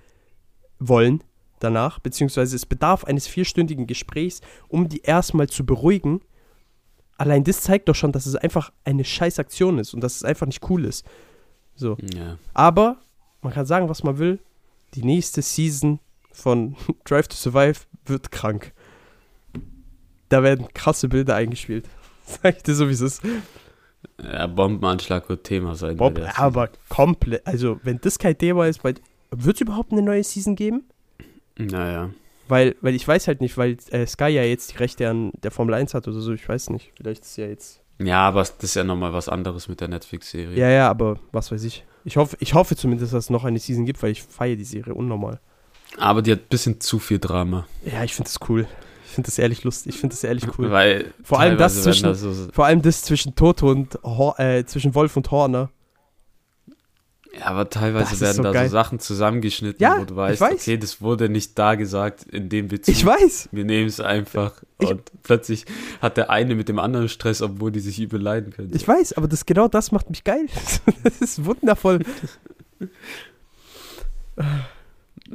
Speaker 2: wollen danach, beziehungsweise es bedarf eines vierstündigen Gesprächs, um die erstmal zu beruhigen. Allein das zeigt doch schon, dass es einfach eine scheiß Aktion ist und dass es einfach nicht cool ist. So.
Speaker 3: Ja.
Speaker 2: Aber man kann sagen, was man will. Die nächste Season von Drive to Survive wird krank. Da werden krasse Bilder eingespielt. Sag ich dir so, wie es ist.
Speaker 3: ja, Bombenanschlag wird Thema sein. Der
Speaker 2: aber komplett. Also, wenn das kein Thema ist, wird es überhaupt eine neue Season geben?
Speaker 3: Naja.
Speaker 2: Weil, weil ich weiß halt nicht, weil äh, Sky ja jetzt die Rechte an der Formel 1 hat oder so, ich weiß nicht. Vielleicht ist ja jetzt.
Speaker 3: Ja, aber das ist ja nochmal was anderes mit der Netflix-Serie.
Speaker 2: Ja, ja, aber was weiß ich. Ich hoffe, ich hoffe zumindest, dass es noch eine Season gibt, weil ich feiere die Serie unnormal.
Speaker 3: Aber die hat ein bisschen zu viel Drama.
Speaker 2: Ja, ich finde das cool. Ich finde das ehrlich lustig. Ich finde das ehrlich cool.
Speaker 3: Weil
Speaker 2: Vor allem das zwischen-
Speaker 3: da so,
Speaker 2: Vor allem das zwischen Toto und Hor äh, zwischen Wolf und Horner.
Speaker 3: Ja, aber teilweise werden
Speaker 2: so
Speaker 3: da
Speaker 2: geil.
Speaker 3: so Sachen zusammengeschnitten,
Speaker 2: Ja,
Speaker 3: wo du weißt,
Speaker 2: weiß.
Speaker 3: okay, das wurde nicht da gesagt, in dem Bezug.
Speaker 2: Ich weiß.
Speaker 3: Wir nehmen es einfach.
Speaker 2: Ich-
Speaker 3: und plötzlich hat der eine mit dem anderen Stress, obwohl die sich übel leiden können.
Speaker 2: Ich weiß, aber das genau das macht mich geil. das ist wundervoll.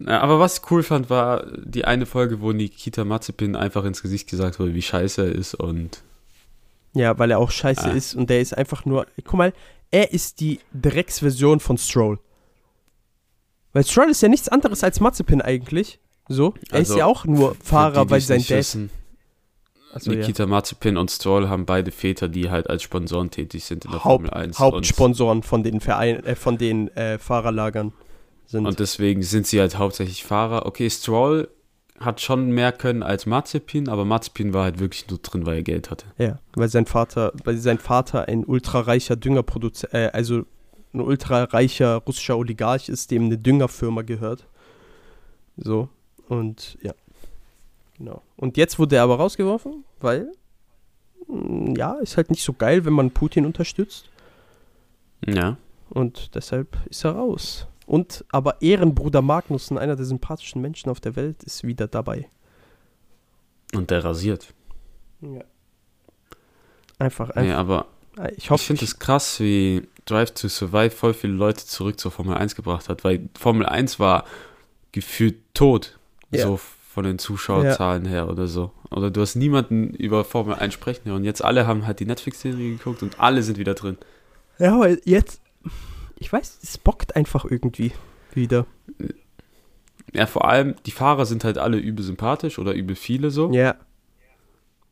Speaker 3: Aber was ich cool fand, war die eine Folge, wo Nikita Mazepin einfach ins Gesicht gesagt wurde, wie scheiße er ist und
Speaker 2: Ja, weil er auch scheiße
Speaker 3: Ah.
Speaker 2: ist und der ist einfach nur. Guck mal, er ist die Drecksversion von Stroll. Weil Stroll ist ja nichts anderes als Mazepin eigentlich. So. Er
Speaker 3: Also,
Speaker 2: ist ja auch nur Fahrer,
Speaker 3: die,
Speaker 2: weil sein Dad.
Speaker 3: wissen,
Speaker 2: Also, ja.
Speaker 3: Nikita Mazepin und Stroll haben beide Väter, die halt als Sponsoren tätig sind in der
Speaker 2: Haupt,
Speaker 3: Formel 1.
Speaker 2: Hauptsponsoren von den Verein, äh, von den äh, Fahrerlagern sind.
Speaker 3: Und deswegen sind sie halt hauptsächlich Fahrer. Okay, Stroll hat schon mehr können als Mazepin, aber Mazepin war halt wirklich nur drin, weil er Geld hatte.
Speaker 2: ja, weil sein Vater, weil sein Vater ein ultrareicher Düngerproduzent, äh, also ein ultrareicher russischer Oligarch ist, dem eine Düngerfirma gehört. So und ja, genau. Und jetzt wurde er aber rausgeworfen, weil mh, ja, ist halt nicht so geil, wenn man Putin unterstützt.
Speaker 3: Ja.
Speaker 2: Und deshalb ist er raus. Und aber Ehrenbruder Magnussen, einer der sympathischen Menschen auf der Welt, ist wieder dabei.
Speaker 3: Und der rasiert.
Speaker 2: Ja. Einfach,
Speaker 3: Nee,
Speaker 2: einfach.
Speaker 3: aber
Speaker 2: ich
Speaker 3: ich
Speaker 2: hoffe,
Speaker 3: finde es krass, wie Drive to Survive voll viele Leute zurück zur Formel 1 gebracht hat, weil Formel 1 war gefühlt tot,
Speaker 2: Ja.
Speaker 3: so von den Zuschauerzahlen her oder so. Oder du hast niemanden über Formel 1 sprechen hören. Und jetzt alle haben halt die Netflix-Serie geguckt und alle sind wieder drin.
Speaker 2: ja, aber jetzt, ich weiß, es bockt einfach irgendwie wieder.
Speaker 3: Ja, vor allem, die Fahrer sind halt alle übel sympathisch oder übel viele so.
Speaker 2: Ja.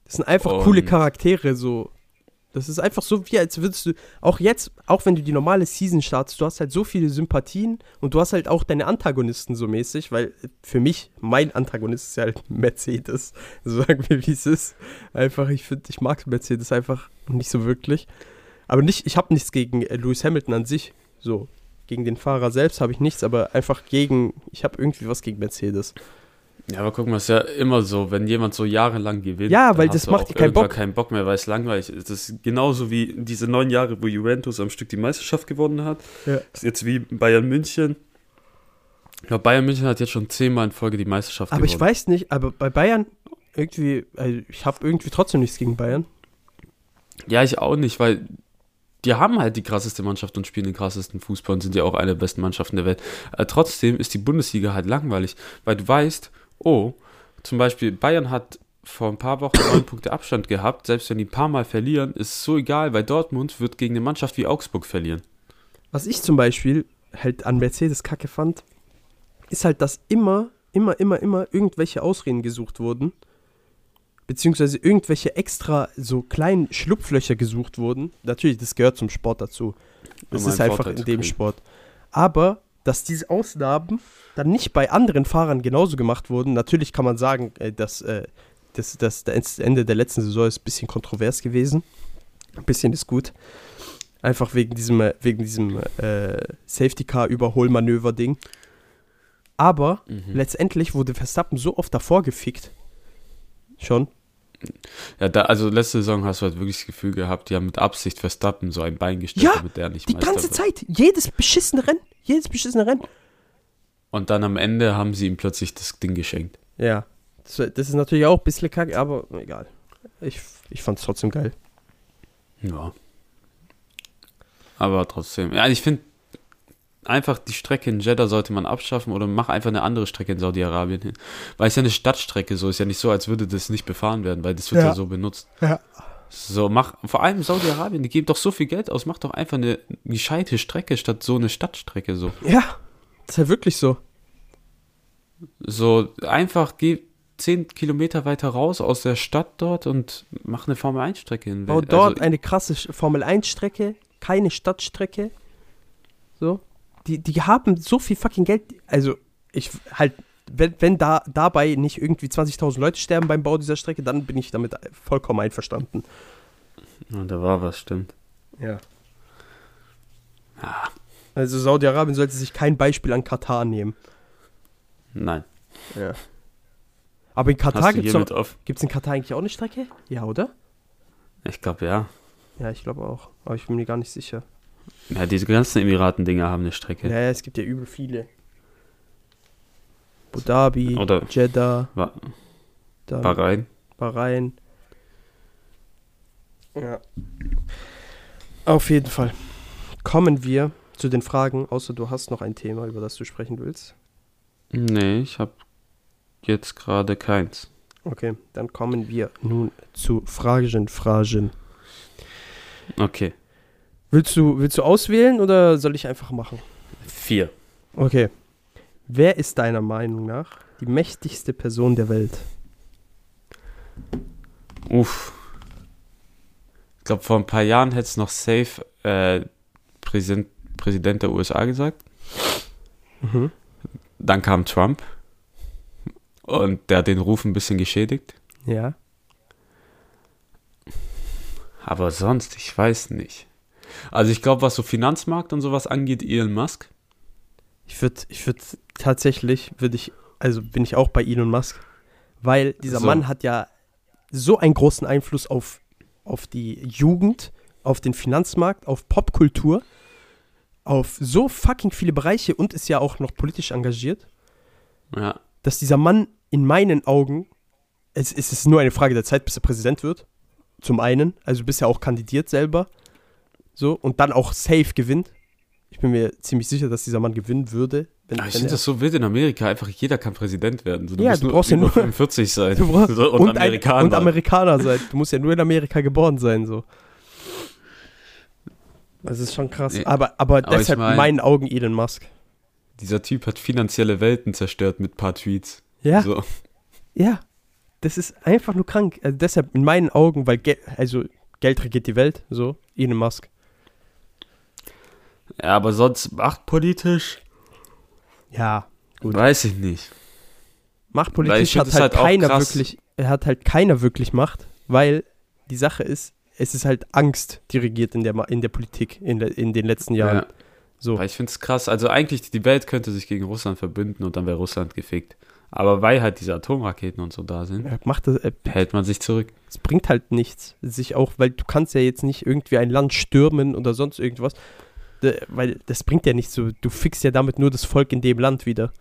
Speaker 2: Das sind einfach
Speaker 3: Und-
Speaker 2: coole Charaktere, so. Das ist einfach so, wie als würdest du, auch jetzt, auch wenn du die normale Season startest, du hast halt so viele Sympathien und du hast halt auch deine Antagonisten so mäßig, weil für mich, mein Antagonist ist ja halt Mercedes. So sagen wir, wie es ist. Einfach, ich finde, ich mag Mercedes einfach nicht so wirklich. Aber nicht, ich habe nichts gegen äh, Lewis Hamilton an sich. So. Gegen den Fahrer selbst habe ich nichts, aber einfach gegen, ich habe irgendwie was gegen Mercedes.
Speaker 3: Ja, aber guck mal, es ist ja immer so, wenn jemand so jahrelang gewinnt.
Speaker 2: Ja, weil das macht dir keinen Bock.
Speaker 3: keinen Bock mehr, weil es langweilig ist. Das ist genauso wie diese neun Jahre, wo Juventus am Stück die Meisterschaft gewonnen hat.
Speaker 2: Ja.
Speaker 3: Das ist jetzt wie Bayern München. Ich glaube, Bayern München hat jetzt schon zehnmal in Folge die Meisterschaft
Speaker 2: Aber ich
Speaker 3: gewonnen.
Speaker 2: weiß nicht, aber bei Bayern irgendwie, also ich habe irgendwie trotzdem nichts gegen Bayern.
Speaker 3: Ja, ich auch nicht, weil die haben halt die krasseste Mannschaft und spielen den krassesten Fußball und sind ja auch eine der besten Mannschaften der Welt. Äh, trotzdem ist die Bundesliga halt langweilig, weil du weißt, oh, zum Beispiel Bayern hat vor ein paar Wochen neun Punkte Abstand gehabt, selbst wenn die ein paar Mal verlieren, ist es so egal, weil Dortmund wird gegen eine Mannschaft wie Augsburg verlieren.
Speaker 2: Was ich zum Beispiel halt an Mercedes kacke fand, ist halt, dass immer, immer, immer, immer irgendwelche Ausreden gesucht wurden. Beziehungsweise irgendwelche extra so kleinen Schlupflöcher gesucht wurden. Natürlich, das gehört zum Sport dazu. Das
Speaker 3: Um
Speaker 2: ist einfach
Speaker 3: Vorteil
Speaker 2: in dem. Sport. Aber, dass diese Ausnahmen dann nicht bei anderen Fahrern genauso gemacht wurden. Natürlich kann man sagen, äh, dass, äh, dass, dass das Ende der letzten Saison ist ein bisschen kontrovers gewesen. Ein bisschen ist gut. Einfach wegen diesem, äh, wegen diesem äh, Safety-Car-Überholmanöver-Ding. Aber
Speaker 3: Mhm.
Speaker 2: letztendlich wurde Verstappen so oft davor gefickt. Schon.
Speaker 3: Ja, da, also letzte Saison hast du halt wirklich das Gefühl gehabt, die haben mit Absicht Verstappen so ein Bein gestellt,
Speaker 2: Ja,
Speaker 3: damit der nicht
Speaker 2: Die
Speaker 3: Meister
Speaker 2: ganze
Speaker 3: wird.
Speaker 2: Zeit. Jedes beschissene Rennen. Jedes beschissene Rennen.
Speaker 3: Und dann am Ende haben sie ihm plötzlich das Ding geschenkt.
Speaker 2: Ja. Das, das ist natürlich auch ein bisschen kacke, aber egal. Ich, ich fand es trotzdem geil.
Speaker 3: Ja. Aber trotzdem. Ja, ich finde einfach die Strecke in Jeddah sollte man abschaffen oder mach einfach eine andere Strecke in Saudi-Arabien hin. Weil es ja eine Stadtstrecke so ist ja nicht so, als würde das nicht befahren werden, weil das wird ja,
Speaker 2: Ja.
Speaker 3: so benutzt.
Speaker 2: Ja.
Speaker 3: So, mach, vor allem Saudi-Arabien, die geben doch so viel Geld aus, mach doch einfach eine gescheite Strecke statt so eine Stadtstrecke so.
Speaker 2: Ja. Das ist ja wirklich so.
Speaker 3: So, einfach geh 10 Kilometer weiter raus aus der Stadt dort und mach eine Formel-1-Strecke hin.
Speaker 2: Bau
Speaker 3: Also,
Speaker 2: dort eine krasse Sch- Formel-1-Strecke, keine Stadtstrecke. So. Die, die haben so viel fucking Geld. Also, ich halt, wenn, wenn da dabei nicht irgendwie 20.000 Leute sterben beim Bau dieser Strecke, dann bin ich damit vollkommen einverstanden.
Speaker 3: ja, da war was, stimmt.
Speaker 2: Ja.
Speaker 3: Ah,
Speaker 2: Also, Saudi-Arabien sollte sich kein Beispiel an Katar nehmen.
Speaker 3: nein.
Speaker 2: Ja. Aber in Katar gibt es
Speaker 3: auf?
Speaker 2: Gibt's in Katar eigentlich auch eine Strecke? Ja, oder?
Speaker 3: Ich glaube, ja.
Speaker 2: Ja, ich glaube auch. Aber ich bin mir gar nicht sicher.
Speaker 3: Ja, diese ganzen Emiraten-Dinger haben eine Strecke.
Speaker 2: Ja, es gibt ja übel viele. Abu Dhabi,
Speaker 3: Oder
Speaker 2: Jeddah,
Speaker 3: Ba- Bahrain.
Speaker 2: Bahrain. Ja. Auf jeden Fall. Kommen wir zu den Fragen, außer du hast noch ein Thema, über das du sprechen willst.
Speaker 3: Nee, ich habe jetzt gerade keins.
Speaker 2: Okay, dann kommen wir nun zu Fragen, Fragen.
Speaker 3: Okay.
Speaker 2: Willst du, willst du auswählen oder soll ich einfach machen?
Speaker 3: Vier.
Speaker 2: Okay. Wer ist deiner Meinung nach die mächtigste Person der Welt?
Speaker 3: Uff. Ich glaube, vor ein paar Jahren hätte es noch safe äh, Präsident, Präsident der USA gesagt.
Speaker 2: Mhm.
Speaker 3: Dann kam Trump. Und der hat den Ruf ein bisschen geschädigt.
Speaker 2: Ja.
Speaker 3: Aber sonst, ich weiß nicht. Also ich glaube, was so Finanzmarkt und sowas angeht, Elon Musk.
Speaker 2: Ich würde, ich würde tatsächlich, würde ich, also bin ich auch bei Elon Musk, weil dieser
Speaker 3: So.
Speaker 2: Mann hat ja so einen großen Einfluss auf, auf die Jugend, auf den Finanzmarkt, auf Popkultur, auf so fucking viele Bereiche und ist ja auch noch politisch engagiert,
Speaker 3: Ja.
Speaker 2: dass dieser Mann in meinen Augen, es, es ist nur eine Frage der Zeit, bis er Präsident wird. Zum einen, also bis er auch kandidiert selber. So, und dann auch safe gewinnt. Ich bin mir ziemlich sicher, dass dieser Mann gewinnen würde. Wenn,
Speaker 3: Aber ich finde das so wild in Amerika. Einfach jeder kann Präsident werden. So,
Speaker 2: Ja,
Speaker 3: musst
Speaker 2: du brauchst ja
Speaker 3: über
Speaker 2: nur-
Speaker 3: 45 sein.
Speaker 2: Du brauchst-
Speaker 3: so, und,
Speaker 2: und,
Speaker 3: Amerikaner.
Speaker 2: Ein, und Amerikaner sein. Du musst ja nur in Amerika geboren sein, so. Das ist schon krass.
Speaker 3: Nee.
Speaker 2: Aber, aber,
Speaker 3: Aber ich
Speaker 2: deshalb
Speaker 3: mein-
Speaker 2: in meinen Augen Elon Musk.
Speaker 3: Dieser Typ hat finanzielle Welten zerstört mit ein paar Tweets.
Speaker 2: Ja,
Speaker 3: So.
Speaker 2: ja. Das ist einfach nur krank. Also deshalb in meinen Augen, weil Gel also Geld regiert die Welt, so, Elon Musk.
Speaker 3: Ja, aber sonst machtpolitisch,
Speaker 2: Ja. Gut.
Speaker 3: weiß ich nicht.
Speaker 2: Machtpolitisch
Speaker 3: find
Speaker 2: hat halt,
Speaker 3: halt
Speaker 2: keiner
Speaker 3: krass.
Speaker 2: wirklich, er hat halt keiner wirklich Macht, weil die Sache ist, es ist halt Angst, die regiert in der, in der Politik in, in den letzten Jahren.
Speaker 3: Ja.
Speaker 2: So.
Speaker 3: Weil ich finde es krass. Also eigentlich, die Welt könnte sich gegen Russland verbünden und dann wäre Russland gefickt. Aber weil halt diese Atomraketen und so da sind,
Speaker 2: Er macht das, er,
Speaker 3: hält man sich zurück.
Speaker 2: es bringt halt nichts, sich auch, weil du kannst ja jetzt nicht irgendwie ein Land stürmen oder sonst irgendwas, weil das bringt ja nichts so, du fixst ja damit nur das Volk in dem Land wieder.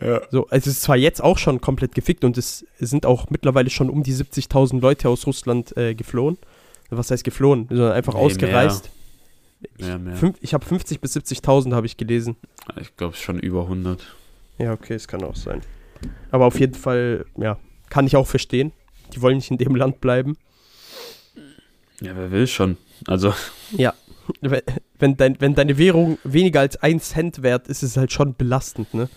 Speaker 3: Ja.
Speaker 2: So, also es ist zwar jetzt auch schon komplett gefickt und es sind auch mittlerweile schon um die 70.000 Leute aus Russland äh, geflohen. Was heißt geflohen? Sondern einfach
Speaker 3: Nee,
Speaker 2: ausgereist.
Speaker 3: Mehr, mehr.
Speaker 2: Fünf, ich habe 50 bis 70.000 habe ich gelesen.
Speaker 3: Ich glaube schon über 100.
Speaker 2: Ja, okay, es kann auch sein. Aber auf jeden Fall, ja, kann ich auch verstehen. Die wollen nicht in dem Land bleiben.
Speaker 3: Ja, wer will schon. Also,
Speaker 2: Ja, wenn, dein, wenn deine Währung weniger als 1 Cent wert ist, ist es halt schon belastend, ne?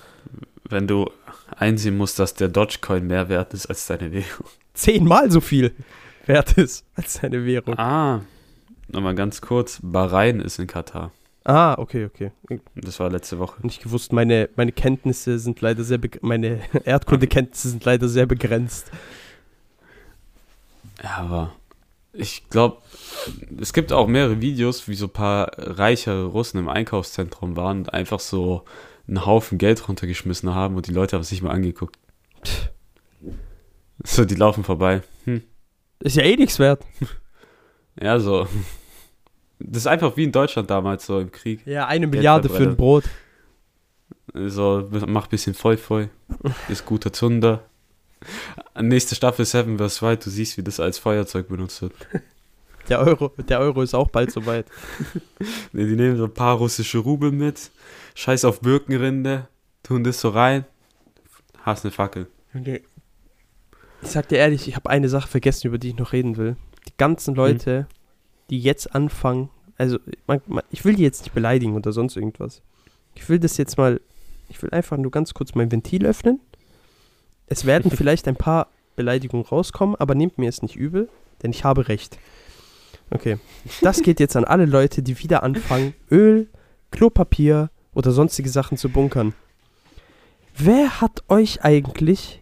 Speaker 3: wenn du einsehen musst, dass der Dogecoin mehr wert ist als deine Währung.
Speaker 2: Zehnmal so viel wert ist als deine Währung.
Speaker 3: Ah, nochmal ganz kurz. Bahrain ist in Katar.
Speaker 2: Ah, okay, okay.
Speaker 3: Das war letzte Woche.
Speaker 2: Nicht gewusst, meine, meine Kenntnisse sind leider sehr, meine Erdkundekenntnisse sind leider sehr begrenzt.
Speaker 3: Ja, aber ich glaube, es gibt auch mehrere Videos, wie so ein paar reichere Russen im Einkaufszentrum waren und einfach so einen Haufen Geld runtergeschmissen haben und die Leute haben es nicht mal angeguckt. So, die laufen vorbei. Hm.
Speaker 2: Ist ja eh nichts wert.
Speaker 3: Ja, so. Das ist einfach wie in Deutschland damals, so im Krieg.
Speaker 2: Ja, eine Milliarde für ein. Brot.
Speaker 3: So, mach ein bisschen voll voll. Ist guter Zunder. Nächste Staffel Seven vs. Wild, du siehst, wie das als Feuerzeug benutzt wird.
Speaker 2: Der Euro, der Euro ist auch bald soweit.
Speaker 3: Nee, die nehmen so ein paar russische Rubel mit, scheiß auf Birkenrinde, tun das so rein, hast eine Fackel.
Speaker 2: Ich sag dir ehrlich, ich habe eine Sache vergessen, über die ich noch reden will. Die ganzen Leute, die jetzt anfangen, also man, man, ich will die jetzt nicht beleidigen oder sonst irgendwas. Ich will das jetzt mal, ich will einfach nur ganz kurz mein Ventil öffnen. Es werden vielleicht ein paar Beleidigungen rauskommen, aber nehmt mir es nicht übel, denn ich habe recht. Okay. Das geht jetzt an alle Leute, die wieder anfangen, Öl, Klopapier oder sonstige Sachen zu bunkern. Wer hat euch eigentlich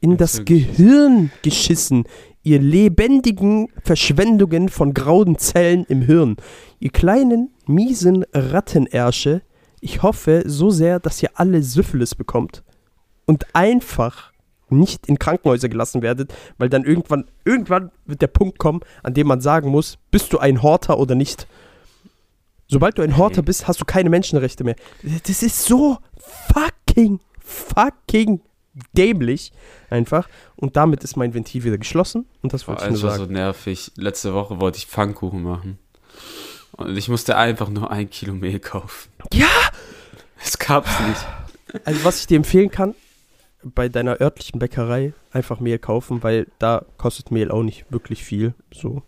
Speaker 2: in das
Speaker 3: Persönliches.
Speaker 2: Gehirn geschissen, ihr lebendigen Verschwendungen von grauen Zellen im Hirn? Ihr kleinen, miesen Rattenersche, ich hoffe so sehr, dass ihr alle Syphilis bekommt und einfach nicht in Krankenhäuser gelassen werdet, weil dann irgendwann, irgendwann wird der Punkt kommen, an dem man sagen muss, bist du ein Horter oder nicht. Sobald du ein Horter bist, hast du keine Menschenrechte mehr. Das ist so fucking, fucking dämlich einfach. Und damit ist mein Ventil wieder geschlossen. Und das
Speaker 3: War
Speaker 2: wollte ich nur sagen.
Speaker 3: so nervig. Letzte Woche wollte ich Pfannkuchen machen. Und ich musste einfach nur ein Kilo Mehl kaufen.
Speaker 2: Ja!
Speaker 3: Es gab's nicht.
Speaker 2: Also was ich dir empfehlen kann, bei deiner örtlichen Bäckerei einfach Mehl kaufen, weil da kostet Mehl auch nicht wirklich viel. So.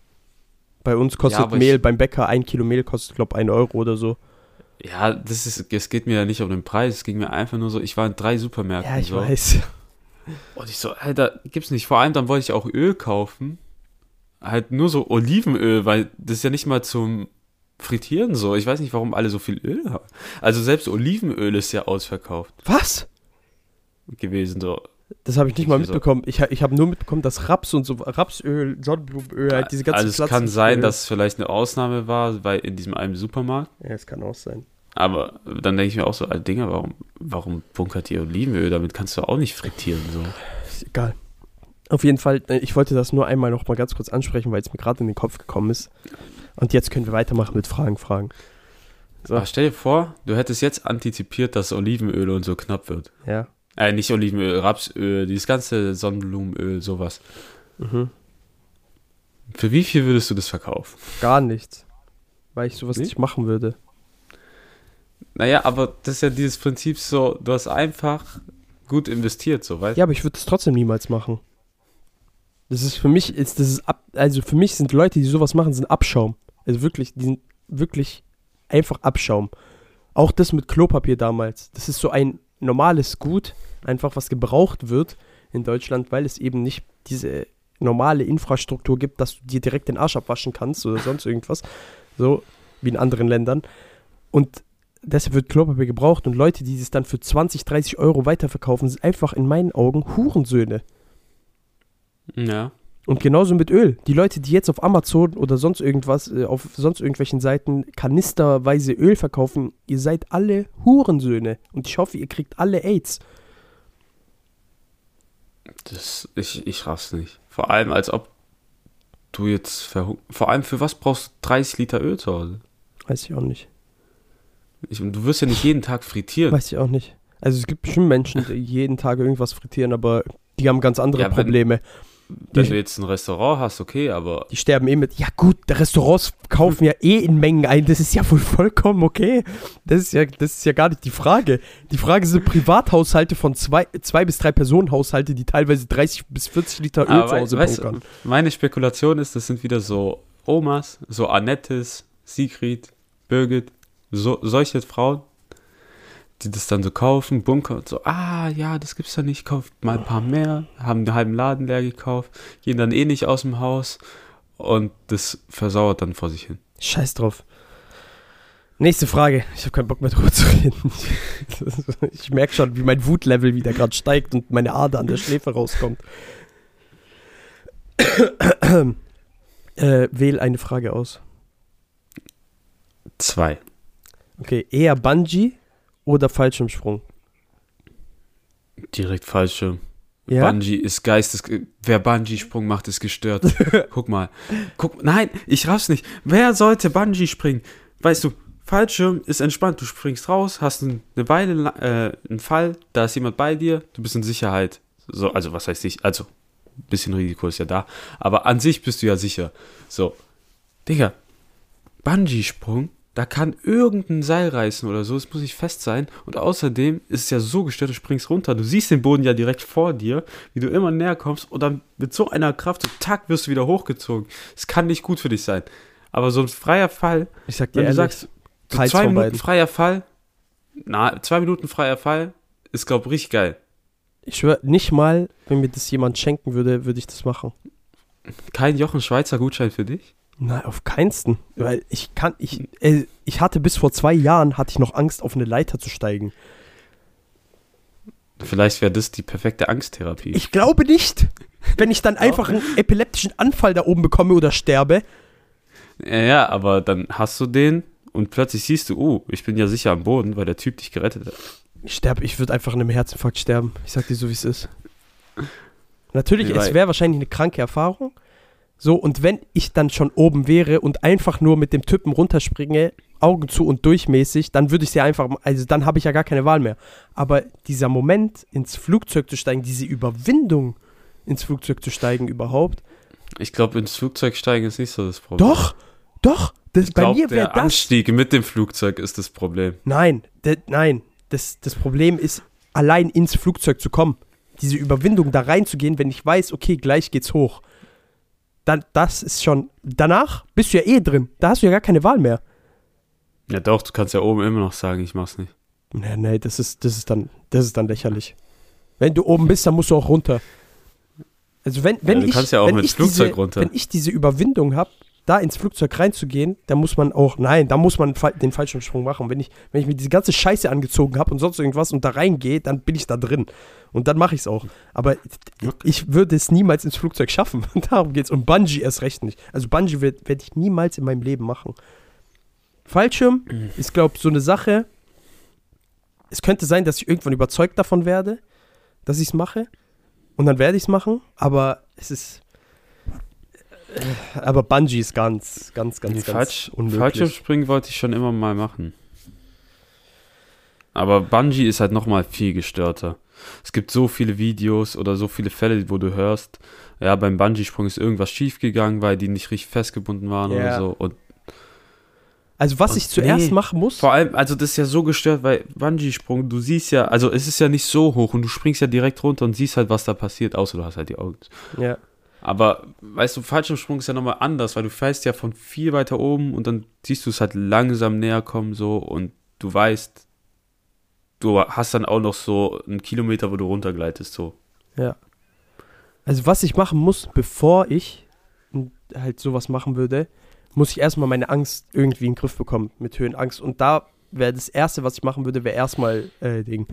Speaker 2: Bei uns kostet
Speaker 3: ich-
Speaker 2: Mehl beim Bäcker ein Kilo Mehl kostet, glaube ich, ein Euro oder so.
Speaker 3: Ja, das ist, es geht mir ja nicht um den Preis. Es ging mir einfach nur so, ich war in drei Supermärkten.
Speaker 2: Ja, ich
Speaker 3: so.
Speaker 2: weiß.
Speaker 3: Und ich so, Alter, gibt's nicht. Vor allem dann wollte ich auch Öl kaufen. Halt nur so Olivenöl, weil das ist ja nicht mal zum Frittieren so. Ich weiß nicht, warum alle so viel Öl haben. Also selbst Olivenöl ist ja ausverkauft
Speaker 2: Was?
Speaker 3: Gewesen. So.
Speaker 2: Das habe ich nicht mal mitbekommen. Ich, ich habe nur mitbekommen, dass Raps und so, Rapsöl, Sonnenblumenöl, halt diese ganzen
Speaker 3: also es kann sein, dass es vielleicht eine Ausnahme war, weil in diesem einen Supermarkt.
Speaker 2: Ja, es kann auch sein.
Speaker 3: Aber dann denke ich mir auch so, Alter, Dinger, warum, warum bunkert ihr Olivenöl? Damit kannst du auch nicht frittieren. So.
Speaker 2: Ist egal. Auf jeden Fall, äh, ich wollte das nur einmal noch mal ganz kurz ansprechen, weil es mir gerade in den Kopf gekommen ist. Und jetzt können wir weitermachen mit Fragen, Fragen. So.
Speaker 3: Aber stell dir vor, du hättest jetzt antizipiert, dass Olivenöl und so knapp wird.
Speaker 2: Ja.
Speaker 3: Äh, nicht Olivenöl, Rapsöl, dieses ganze Sonnenblumenöl, sowas.
Speaker 2: Mhm.
Speaker 3: Für wie viel würdest du das verkaufen?
Speaker 2: Gar nichts. Weil ich sowas
Speaker 3: Nee?
Speaker 2: nicht machen würde.
Speaker 3: Naja, aber das ist ja dieses Prinzip so, du hast einfach gut investiert, so, weißt
Speaker 2: Ja, aber ich würde es trotzdem niemals machen. Das ist für mich, ist, das ist ab, also für mich sind Leute, die sowas machen, sind Abschaum. Also wirklich, die sind wirklich einfach Abschaum. Auch das mit Klopapier damals. Das ist so ein normales Gut, einfach was gebraucht wird in Deutschland, weil es eben nicht diese normale Infrastruktur gibt, dass du dir direkt den Arsch abwaschen kannst oder sonst irgendwas. So wie in anderen Ländern. Und deshalb wird Klopapier gebraucht und Leute, die es dann für 20, 30 Euro weiterverkaufen, sind einfach in meinen Augen Hurensöhne.
Speaker 3: Ja.
Speaker 2: Und genauso mit Öl. Die Leute, die jetzt auf Amazon oder sonst irgendwas, äh, auf sonst irgendwelchen Seiten kanisterweise Öl verkaufen, ihr seid alle Hurensöhne. Und ich hoffe, ihr kriegt alle AIDS.
Speaker 3: Das, ich, ich raff's nicht. Vor allem, als ob du jetzt verhung Vor allem, für was brauchst du 30 Liter Öl zu Hause?
Speaker 2: Weiß ich auch nicht.
Speaker 3: Ich, du wirst ja nicht jeden Tag frittieren.
Speaker 2: Weiß ich auch nicht. Also es gibt bestimmt Menschen, die jeden Tag irgendwas frittieren, aber die haben ganz andere
Speaker 3: Ja,
Speaker 2: Probleme.
Speaker 3: Wenn
Speaker 2: die-
Speaker 3: du jetzt ein Restaurant hast, okay, aber
Speaker 2: Die sterben eh mit. Ja gut, Restaurants kaufen ja eh in Mengen ein. Das ist ja wohl vollkommen okay. Das ist ja, das ist ja gar nicht die Frage. Die Frage sind Privathaushalte von zwei, zwei bis drei Personenhaushalte, die teilweise 30 bis 40 Liter Öl
Speaker 3: Aber
Speaker 2: zu Hause
Speaker 3: weißt
Speaker 2: bunkern.
Speaker 3: meine Spekulation ist, das sind wieder so Omas, so Annettes, Sigrid, Birgit, so, solche Frauen, die das dann so kaufen, bunkern und so, ah ja, das gibt's da nicht, kauft mal ein paar mehr, haben einen halben Laden leer gekauft, gehen dann eh nicht aus dem Haus und das versauert dann vor sich hin.
Speaker 2: Scheiß drauf. Nächste Frage. Ich habe keinen Bock mehr drüber zu reden. Ich merke schon, wie mein Wutlevel wieder gerade steigt und meine Ader an der Schläfe rauskommt. äh, wähl eine Frage aus.
Speaker 3: Zwei.
Speaker 2: Okay, eher Bungee oder Fallschirmsprung?
Speaker 3: Direkt Fallschirm.
Speaker 2: Ja?
Speaker 3: Bungee ist geistes. Wer Bungee-Sprung macht, ist gestört. Guck mal. Guck, nein, ich raff's nicht. Wer sollte Bungee springen? Weißt du, Fallschirm ist entspannt. Du springst raus, hast ein- eine Weile äh, einen Fall, da ist jemand bei dir, du bist in Sicherheit. So, also was heißt ich? Also, ein bisschen Risiko ist ja da. Aber an sich bist du ja sicher. So. Digga, Bungee-Sprung, da kann irgendein Seil reißen oder so, es muss nicht fest sein. Und außerdem ist es ja so gestört, du springst runter, du siehst den Boden ja direkt vor dir, wie du immer näher kommst und dann mit so einer Kraft, so tack, wirst du wieder hochgezogen. Es kann nicht gut für dich sein. Aber so ein freier Fall,
Speaker 2: Ich sag dir
Speaker 3: wenn du
Speaker 2: ehrlich,
Speaker 3: sagst, so zwei Minuten
Speaker 2: beiden.
Speaker 3: freier Fall, na, zwei Minuten freier Fall, ist, glaub ich, richtig geil.
Speaker 2: ich schwör, nicht mal, wenn mir das jemand schenken würde, würde ich das machen.
Speaker 3: Kein Jochen Schweizer Gutschein für dich?
Speaker 2: Nein, auf keinsten. Weil ich kann, ich, äh, ich hatte bis vor zwei Jahren, hatte ich noch Angst, auf eine Leiter zu steigen.
Speaker 3: Vielleicht wäre das die perfekte Angsttherapie.
Speaker 2: Ich glaube nicht. Wenn ich dann einfach einen epileptischen Anfall da oben bekomme oder sterbe.
Speaker 3: Ja, ja, aber dann hast du den und plötzlich siehst du, oh, ich bin ja sicher am Boden, weil der Typ dich gerettet hat.
Speaker 2: Ich sterbe, ich würde einfach an einem Herzinfarkt sterben. Ich sag dir so, wie es ist. Natürlich, es wäre wahrscheinlich eine kranke Erfahrung. So, und wenn ich dann schon oben wäre und einfach nur mit dem Typen runterspringe, Augen zu und durchmäßig, dann würde ich sie einfach, also dann habe ich ja gar keine Wahl mehr. Aber dieser Moment, ins Flugzeug zu steigen, diese Überwindung, ins Flugzeug zu steigen überhaupt.
Speaker 3: Ich glaube, ins Flugzeug steigen ist nicht so das Problem.
Speaker 2: Doch, doch, das,
Speaker 3: ich
Speaker 2: bei
Speaker 3: glaub,
Speaker 2: mir wäre
Speaker 3: der
Speaker 2: das.
Speaker 3: Anstieg mit dem Flugzeug ist das Problem.
Speaker 2: Nein, de, nein. Das, das Problem ist, allein ins Flugzeug zu kommen. Diese Überwindung da reinzugehen, wenn ich weiß, okay, gleich geht's hoch. Dann, das ist schon. Danach bist du ja eh drin. Da hast du ja gar keine Wahl mehr.
Speaker 3: Ja, doch, du kannst ja oben immer noch sagen, ich mach's nicht.
Speaker 2: Nee, nee, das ist, das ist dann, das ist dann lächerlich. Wenn du oben bist, dann musst du auch runter. Also wenn, wenn
Speaker 3: du
Speaker 2: ich,
Speaker 3: kannst ja auch
Speaker 2: wenn
Speaker 3: mit
Speaker 2: ich
Speaker 3: Flugzeug
Speaker 2: diese,
Speaker 3: runter.
Speaker 2: Wenn ich diese Überwindung habe, da ins Flugzeug reinzugehen, dann muss man auch, nein, da muss man den Fallschirmsprung machen. Wenn ich, wenn ich mir diese ganze Scheiße angezogen habe und sonst irgendwas und da reingehe, dann bin ich da drin. Und dann mache ich es auch. Aber ich würde es niemals ins Flugzeug schaffen. Darum geht's. Und Bungee erst recht nicht. Also Bungee werde werd ich niemals in meinem Leben machen. Fallschirm
Speaker 3: Mhm.
Speaker 2: ist, glaube ich, so eine Sache. Es könnte sein, dass ich irgendwann überzeugt davon werde, dass ich es mache. Und dann werde ich es machen. Aber es ist. Aber Bungee ist ganz, ganz, ganz,
Speaker 3: Nee,
Speaker 2: ganz
Speaker 3: Falsch,
Speaker 2: unmöglich.
Speaker 3: Fallschirmspringen wollte ich schon immer mal machen. Aber Bungee ist halt nochmal viel gestörter. Es gibt so viele Videos oder so viele Fälle, wo du hörst, ja, beim Bungee-Sprung ist irgendwas schiefgegangen, weil die nicht richtig festgebunden waren oder
Speaker 2: Ja.
Speaker 3: so. Und
Speaker 2: Also was
Speaker 3: Und
Speaker 2: ich zuerst
Speaker 3: nee,
Speaker 2: machen muss.
Speaker 3: vor allem, also das ist ja so gestört, weil Bungee-Sprung, du siehst ja, also es ist ja nicht so hoch und du springst ja direkt runter und siehst halt, was da passiert, außer du hast halt die Augen.
Speaker 2: Ja.
Speaker 3: Aber, weißt du, Fallschirmsprung ist ja nochmal anders, weil du fällst ja von viel weiter oben und dann siehst du es halt langsam näher kommen so und du weißt, du hast dann auch noch so einen Kilometer, wo du runtergleitest so.
Speaker 2: Ja. Also was ich machen muss, bevor ich halt sowas machen würde, muss ich erstmal meine Angst irgendwie in den Griff bekommen mit Höhenangst. Und da wäre das Erste, was ich machen würde, wäre erstmal äh, Ding,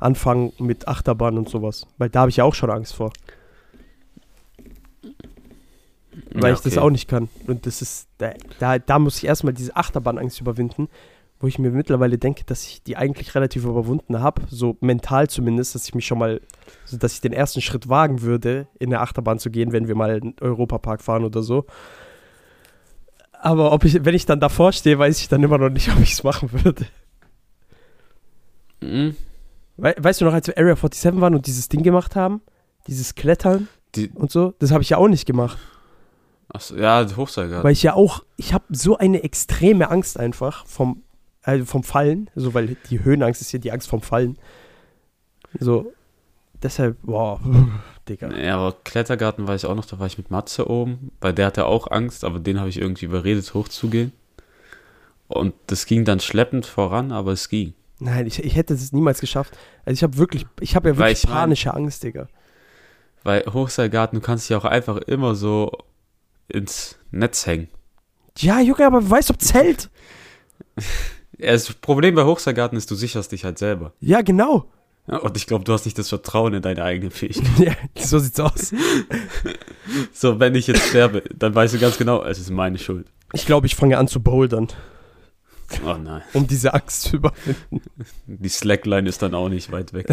Speaker 2: anfangen mit Achterbahn und sowas. Weil da habe ich ja auch schon Angst vor. Weil
Speaker 3: Ja,
Speaker 2: ich das
Speaker 3: okay.
Speaker 2: auch nicht kann. Und das ist, da, da, da muss ich erstmal diese Achterbahnangst überwinden, wo ich mir mittlerweile denke, dass ich die eigentlich relativ überwunden habe, so mental zumindest, dass ich mich schon mal, so dass ich den ersten Schritt wagen würde, in der Achterbahn zu gehen, wenn wir mal in den Europapark fahren oder so. Aber ob ich, wenn ich dann davor stehe, weiß ich dann immer noch nicht, ob ich es machen würde.
Speaker 3: Mhm.
Speaker 2: We weißt du noch, als wir Area 47 waren und dieses Ding gemacht haben? Dieses Klettern
Speaker 3: Die,
Speaker 2: und so? Das habe ich ja auch nicht gemacht.
Speaker 3: Achso, ja, Hochseilgarten.
Speaker 2: Weil ich ja auch, ich habe so eine extreme Angst einfach vom, also vom Fallen, so weil die Höhenangst ist ja die Angst vom Fallen. So, deshalb, boah, Digga.
Speaker 3: Ja, aber Klettergarten war ich auch noch, da war ich mit Matze oben, weil der hatte auch Angst, aber den habe ich irgendwie überredet, hochzugehen. Und das ging dann schleppend voran, aber es ging.
Speaker 2: Nein, ich, ich hätte es niemals geschafft. Also ich habe wirklich, ich habe ja wirklich
Speaker 3: ich mein-
Speaker 2: panische Angst, Digga.
Speaker 3: Weil Hochseilgarten, du kannst dich auch einfach immer so ins Netz hängen.
Speaker 2: Ja, Junge, aber weißt du, ob?
Speaker 3: Ja, Das Problem bei Hochseilgarten ist, du sicherst dich halt selber.
Speaker 2: Ja, genau.
Speaker 3: Ja, und ich glaube, du hast nicht das Vertrauen in deine eigenen Fähigkeiten.
Speaker 2: Ja, so sieht's aus.
Speaker 3: So, wenn ich jetzt sterbe, dann weißt du ganz genau, es ist meine Schuld.
Speaker 2: Ich glaube, ich fange an zu bouldern,
Speaker 3: Oh nein.
Speaker 2: um diese Angst zu überwinden.
Speaker 3: Die Slackline ist dann auch nicht weit weg.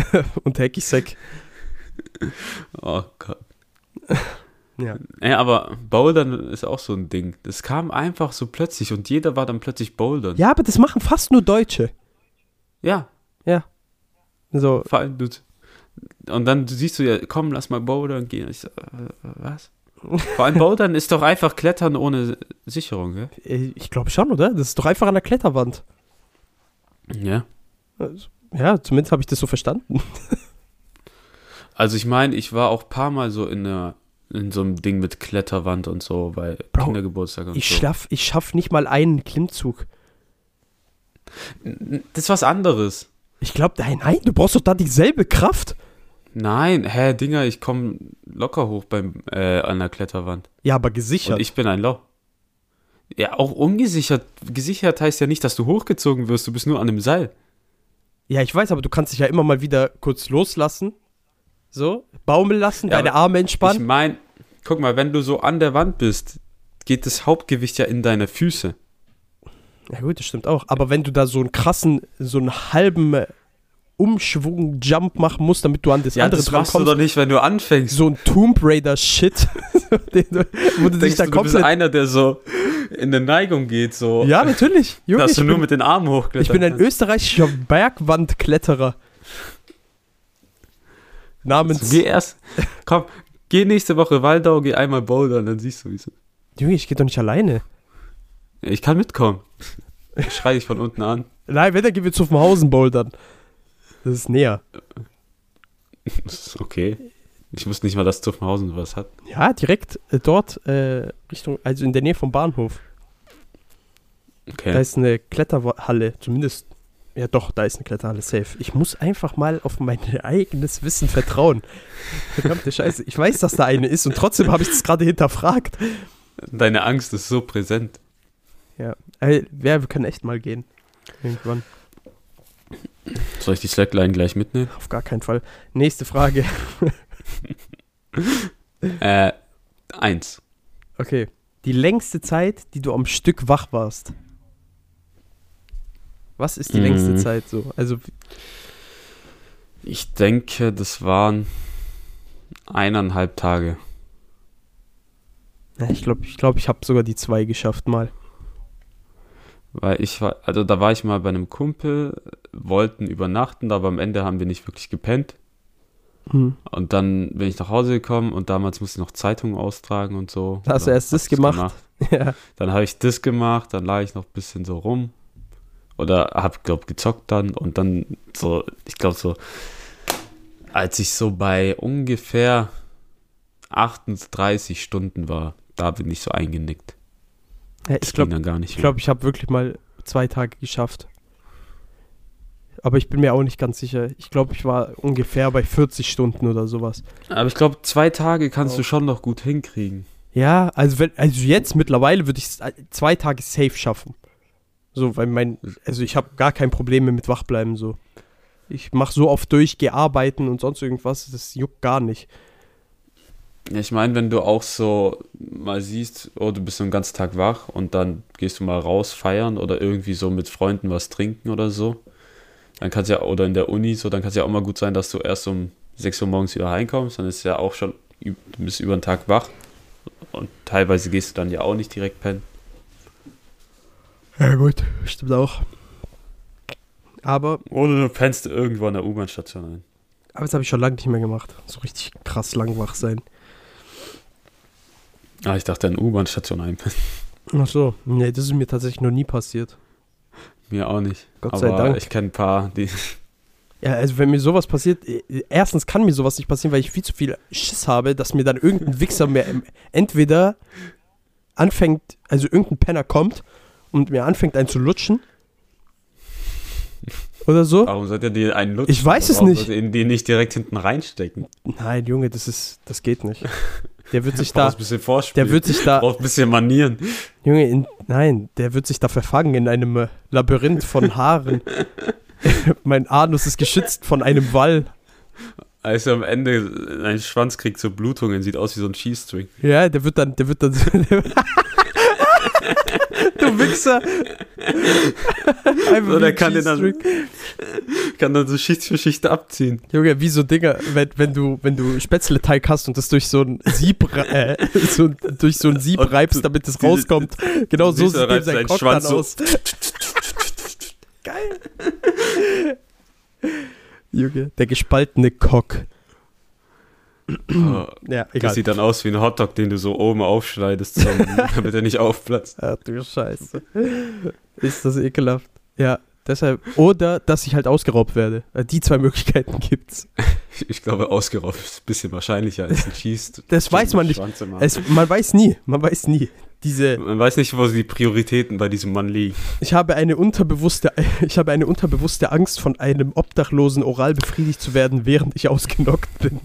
Speaker 2: Und Hacky-Sack.
Speaker 3: Oh Gott.
Speaker 2: Ja.
Speaker 3: Ja, aber Bouldern ist auch so ein Ding. Das kam einfach so plötzlich und jeder war dann plötzlich Bouldern.
Speaker 2: ja, aber das machen fast nur Deutsche.
Speaker 3: Ja,
Speaker 2: So,
Speaker 3: vor allem du. Und dann siehst du ja, komm, lass mal Bouldern gehen. Ich so, äh, was? Vor allem Bouldern ist doch einfach Klettern ohne Sicherung, gell?
Speaker 2: äh, ich glaube schon, oder? Das ist doch einfach an der Kletterwand.
Speaker 3: Ja.
Speaker 2: Ja, zumindest habe ich das so verstanden.
Speaker 3: Also ich meine, ich war auch ein paar Mal so in einer in so einem Ding mit Kletterwand und so, bei
Speaker 2: Bro,
Speaker 3: Kindergeburtstag und
Speaker 2: Ich
Speaker 3: so.
Speaker 2: schaff, ich schaff nicht mal einen Klimmzug.
Speaker 3: Das ist was anderes.
Speaker 2: Ich glaube, nein, nein, du brauchst doch da dieselbe Kraft.
Speaker 3: Nein, hä, Dinger, ich komme locker hoch beim äh, an der Kletterwand.
Speaker 2: Ja, aber gesichert.
Speaker 3: Und ich bin ein Loch. Ja, auch ungesichert. Gesichert heißt ja nicht, dass du hochgezogen wirst, du bist nur an dem Seil.
Speaker 2: ja, ich weiß, aber du kannst dich ja immer mal wieder kurz loslassen. So, baumeln lassen,
Speaker 3: Ja,
Speaker 2: deine Arme
Speaker 3: Ich
Speaker 2: entspannen.
Speaker 3: meine, guck mal, wenn du so an der Wand bist, geht das Hauptgewicht ja in deine Füße.
Speaker 2: ja, gut, das stimmt auch. Aber wenn du da so einen krassen, so einen halben äh, Umschwung-Jump machen musst, damit du an das
Speaker 3: Ja,
Speaker 2: andere
Speaker 3: das machst du
Speaker 2: drankommst,
Speaker 3: doch nicht, wenn du anfängst.
Speaker 2: so ein Tomb Raider-Shit, den du- wo du dich da
Speaker 3: du, du bist einer, der so in der Neigung geht, so.
Speaker 2: Ja, natürlich. Junge,
Speaker 3: dass
Speaker 2: ich
Speaker 3: du nur
Speaker 2: bin,
Speaker 3: mit den Armen hochkletterst.
Speaker 2: ich bin ein österreichischer Bergwandkletterer. Namens.
Speaker 3: Geh erst, komm, geh nächste Woche Waldau, geh einmal bouldern, dann siehst du, wie es ist.
Speaker 2: Junge, ich geh doch nicht alleine.
Speaker 3: Ich kann mitkommen. Ich schrei dich von unten an.
Speaker 2: Nein, wenn, dann gehen wir zu Hausen bouldern. Das ist näher.
Speaker 3: Okay. Ich wusste nicht mal, dass Zuffenhausen was hat.
Speaker 2: Ja, direkt äh, dort, äh, Richtung, also in der Nähe vom Bahnhof.
Speaker 3: Okay.
Speaker 2: Da ist eine Kletterhalle, zumindest Ja, doch, da ist eine Kletterhalle safe. Ich muss einfach mal auf mein eigenes Wissen vertrauen. Verdammte Scheiße. Ich weiß, dass da eine ist und trotzdem habe ich das gerade hinterfragt.
Speaker 3: Deine Angst ist so präsent.
Speaker 2: Ja. Ey, ja, wir können echt mal gehen. Irgendwann.
Speaker 3: Soll ich die Slackline gleich mitnehmen?
Speaker 2: Auf gar keinen Fall. Nächste Frage.
Speaker 3: Äh, eins.
Speaker 2: Okay. Die längste Zeit, die du am Stück wach warst. Was ist die
Speaker 3: Mhm.
Speaker 2: längste Zeit so? Also,
Speaker 3: Ich denke, das waren eineinhalb Tage.
Speaker 2: ja, ich glaube, ich, glaub, ich habe sogar die zwei geschafft mal.
Speaker 3: Weil ich war, also da war ich mal bei einem Kumpel, wollten übernachten, aber am Ende haben wir nicht wirklich gepennt.
Speaker 2: Hm.
Speaker 3: Und dann bin ich nach Hause gekommen und damals musste ich noch Zeitungen austragen und so.
Speaker 2: Da hast du erst das
Speaker 3: ich's
Speaker 2: gemacht? Ja.
Speaker 3: Dann habe ich das gemacht, dann lag ich noch ein bisschen so rum. Oder hab, glaub, gezockt dann und dann so, ich glaube so, als ich so bei ungefähr 38 Stunden war, da bin ich so eingenickt.
Speaker 2: Ja, ich glaube,
Speaker 3: ging dann gar nicht
Speaker 2: ich, glaub, ich habe wirklich mal zwei Tage geschafft. Aber ich bin mir auch nicht ganz sicher. Ich glaube, ich war ungefähr bei 40 Stunden oder sowas.
Speaker 3: Aber ich glaube, zwei Tage kannst
Speaker 2: Auch.
Speaker 3: du schon noch gut hinkriegen.
Speaker 2: Ja, also, wenn, also jetzt mittlerweile würde ich es zwei Tage safe schaffen. So, weil mein, also ich habe gar kein Problem mehr mit Wachbleiben so. Ich mache so oft durch, gehe arbeiten und sonst irgendwas, das juckt gar nicht.
Speaker 3: Ich meine, wenn du auch so mal siehst, oh, du bist so den ganzen Tag wach und dann gehst du mal raus feiern oder irgendwie so mit Freunden was trinken oder so, dann kann ja, oder in der Uni so, dann kann es ja auch mal gut sein, dass du erst um 6 Uhr morgens wieder heimkommst, dann ist ja auch schon, du bist über den Tag wach und teilweise gehst du dann ja auch nicht direkt pennen.
Speaker 2: Ja, gut, stimmt auch. Aber,
Speaker 3: Oder du pennst irgendwo an der U-Bahn-Station ein.
Speaker 2: aber das habe ich schon lange nicht mehr gemacht. So richtig krass lang wach sein.
Speaker 3: Ah, ich dachte an der U-Bahn-Station einpennen.
Speaker 2: Ach so, nee, das ist mir tatsächlich noch nie passiert.
Speaker 3: Mir auch nicht.
Speaker 2: Gott
Speaker 3: Aber
Speaker 2: sei Dank.
Speaker 3: ich kenne ein paar, die.
Speaker 2: Ja, also wenn mir sowas passiert, äh, erstens kann mir sowas nicht passieren, weil ich viel zu viel Schiss habe, dass mir dann irgendein Wichser mir ähm, entweder anfängt, also irgendein Penner kommt und mir anfängt einen zu lutschen oder so.
Speaker 3: Warum sollt ihr die einen lutschen?
Speaker 2: Ich weiß es
Speaker 3: Warum
Speaker 2: nicht.
Speaker 3: sollt ihr die nicht direkt hinten reinstecken?
Speaker 2: Nein, Junge, das ist, das geht nicht. Der wird sich da,
Speaker 3: ein bisschen Vorspiel.
Speaker 2: der wird sich da,
Speaker 3: Braucht ein bisschen Manieren.
Speaker 2: Junge, in, nein, der wird sich da verfangen in einem äh, Labyrinth von Haaren. mein Anus ist geschützt von einem Wall.
Speaker 3: Also am Ende, ein Schwanz kriegt so Blutungen, sieht aus wie so ein Cheese-String.
Speaker 2: Ja, der wird dann, der wird dann. Du Wichser! Einfach
Speaker 3: So, der
Speaker 2: ein
Speaker 3: kann den dann-. Kann dann so Schicht für Schicht abziehen.
Speaker 2: Junge, wie so Dinger, wenn, wenn du, wenn du Spätzleteig hast und das durch so ein Sieb, äh, so, durch so ein Sieb
Speaker 3: Und
Speaker 2: reibst, damit es rauskommt. Genau so sieht dem sein Kopf dann
Speaker 3: Schwanz so.
Speaker 2: aus. Geil. Junge, der gespaltene Cock. Ja,
Speaker 3: das
Speaker 2: egal.
Speaker 3: sieht dann aus wie ein Hotdog, den du so oben aufschneidest, zum- damit er nicht aufplatzt.
Speaker 2: Ach du Scheiße. Ist das ekelhaft. Ja, deshalb. Oder, dass ich halt ausgeraubt werde. Äh, Die zwei Möglichkeiten gibt's.
Speaker 3: Ich glaube, ausgeraubt ist ein bisschen wahrscheinlicher als ein Cheese.
Speaker 2: Das weiß man nicht. Es, man weiß nie, man weiß nie. Diese,
Speaker 3: Man weiß nicht, wo die Prioritäten bei diesem Mann liegen.
Speaker 2: ich habe eine unterbewusste, ich habe eine unterbewusste Angst, von einem Obdachlosen oral befriedigt zu werden, während ich ausgenockt bin.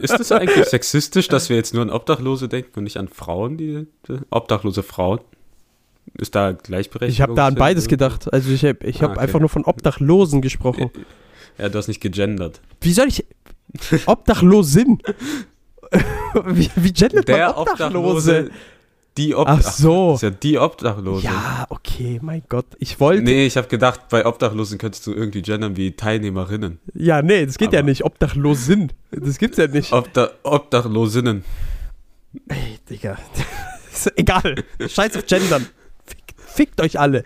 Speaker 3: Ist es eigentlich sexistisch, dass wir jetzt nur an Obdachlose denken und nicht an Frauen, die, die obdachlose Frauen? Ist da Gleichberechtigung?
Speaker 2: Ich habe da an beides gedacht. Also ich habe ich hab
Speaker 3: Ah, okay.
Speaker 2: einfach nur von Obdachlosen gesprochen.
Speaker 3: Ja, du hast nicht gegendert.
Speaker 2: Wie soll ich Obdachlosin? wie, wie gendert man Obdachlose?
Speaker 3: Die
Speaker 2: Ach
Speaker 3: Obdachlose.
Speaker 2: so.
Speaker 3: ist ja die Obdachlose.
Speaker 2: Ja, okay, mein Gott. Ich wollte.
Speaker 3: Nee, ich habe gedacht, bei Obdachlosen könntest du irgendwie gendern wie Teilnehmerinnen.
Speaker 2: Ja, nee, das geht ja
Speaker 3: Aber-
Speaker 2: nicht. Obdachlosin. Das gibt's ja nicht.
Speaker 3: Obda Obdachlosinnen.
Speaker 2: Ey, Digga. Egal. Scheiß auf Gendern. Fickt, fickt euch alle.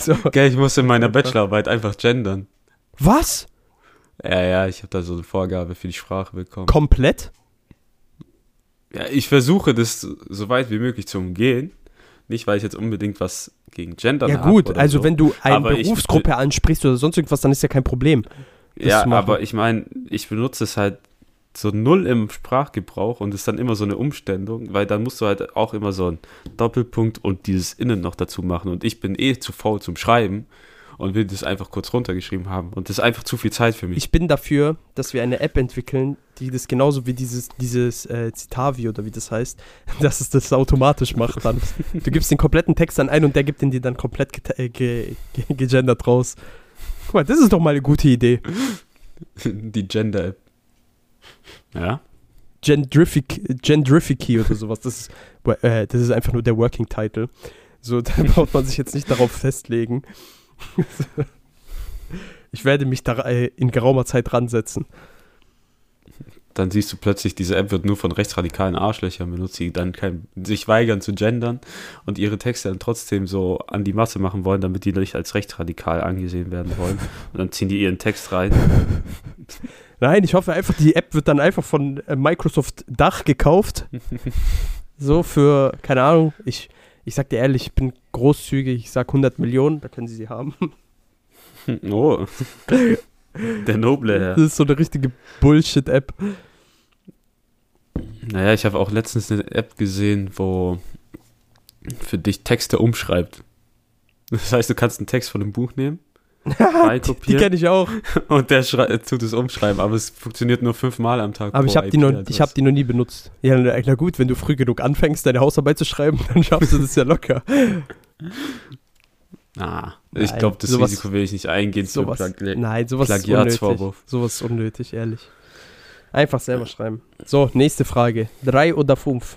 Speaker 2: So.
Speaker 3: Gell, ich muss in meiner Bachelorarbeit einfach gendern.
Speaker 2: Was?
Speaker 3: Ja, ja, ich habe da so eine Vorgabe für die Sprache bekommen.
Speaker 2: Komplett?
Speaker 3: Ja, ich versuche das so weit wie möglich zu umgehen. Nicht, weil ich jetzt unbedingt was gegen Gendern
Speaker 2: Ja
Speaker 3: habe
Speaker 2: gut,
Speaker 3: oder
Speaker 2: also
Speaker 3: so.
Speaker 2: wenn du eine
Speaker 3: Aber ich-
Speaker 2: Berufsgruppe ansprichst oder sonst irgendwas, dann ist ja kein Problem.
Speaker 3: Ja, aber ich meine, ich benutze es halt so null im Sprachgebrauch und ist dann immer so eine Umstellung, weil dann musst du halt auch immer so einen Doppelpunkt und dieses Innen noch dazu machen und ich bin eh zu faul zum Schreiben und will das einfach kurz runtergeschrieben haben. Und das ist einfach zu viel Zeit für mich.
Speaker 2: Ich bin dafür, dass wir eine App entwickeln, die das genauso wie dieses, dieses äh, Citavi oder wie das heißt, dass es das automatisch macht dann. Du gibst den kompletten Text an ein und der gibt den dir dann komplett geta- äh, ge ge gegendert raus. Guck mal, das ist doch mal eine gute Idee.
Speaker 3: Die Gender-App. Ja?
Speaker 2: Gendrific, Gendrificy oder sowas. Das ist, äh, das ist einfach nur der Working Title. So, da braucht man sich jetzt nicht darauf festlegen. Ich werde mich da äh, in geraumer Zeit ransetzen.
Speaker 3: Dann siehst du plötzlich, diese App wird nur von rechtsradikalen Arschlöchern benutzt, die dann kein, sich weigern zu gendern und ihre Texte dann trotzdem so an die Masse machen wollen, damit die nicht als rechtsradikal angesehen werden wollen. Und dann ziehen die ihren Text rein.
Speaker 2: Nein, ich hoffe einfach, die App wird dann einfach von äh, Microsoft Dach gekauft. so für, keine Ahnung, ich, ich sag dir ehrlich, ich bin großzügig, ich sag 100 Millionen, da können sie sie haben.
Speaker 3: Oh. Der noble Herr.
Speaker 2: Das ist so eine richtige Bullshit-App.
Speaker 3: Naja, ich habe auch letztens eine App gesehen, wo für dich Texte umschreibt. Das heißt, du kannst einen Text von einem Buch nehmen,
Speaker 2: Die
Speaker 3: reinkopieren
Speaker 2: kenne ich auch.
Speaker 3: und der schrei- tut es umschreiben, aber es funktioniert nur fünfmal am Tag.
Speaker 2: Aber ich habe die, noch- ich hab die noch nie benutzt. Ja, na, na gut, wenn du früh genug anfängst, deine Hausarbeit zu schreiben, dann schaffst du das ja locker.
Speaker 3: Ah, ich glaube, das
Speaker 2: sowas-
Speaker 3: Risiko will ich nicht eingehen.
Speaker 2: Sowas,
Speaker 3: Plagi-
Speaker 2: nein, sowas ist unnötig. Sowas ist unnötig, ehrlich. Einfach selber schreiben. So, nächste Frage. Drei oder fünf?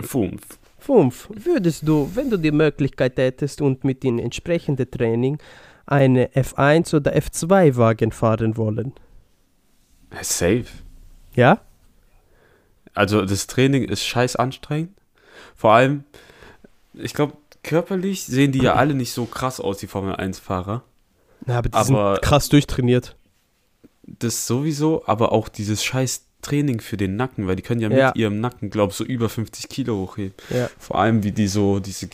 Speaker 3: Fünf.
Speaker 2: Fünf. Würdest du, wenn du die Möglichkeit hättest und mit dem entsprechenden Training eine F1 oder F2-Wagen fahren wollen?
Speaker 3: Ja, Safe.
Speaker 2: Ja?
Speaker 3: Also das Training ist scheiß anstrengend. Vor allem, ich glaube, körperlich sehen die ja alle nicht so krass aus, die Formel 1-Fahrer.
Speaker 2: Na, aber die
Speaker 3: Aber-
Speaker 2: sind krass durchtrainiert.
Speaker 3: Das sowieso, aber auch dieses scheiß Training für den Nacken, weil die können ja,
Speaker 2: Ja.
Speaker 3: mit ihrem Nacken, glaube ich, so über 50 Kilo hochheben.
Speaker 2: Ja.
Speaker 3: Vor allem, wie die so diese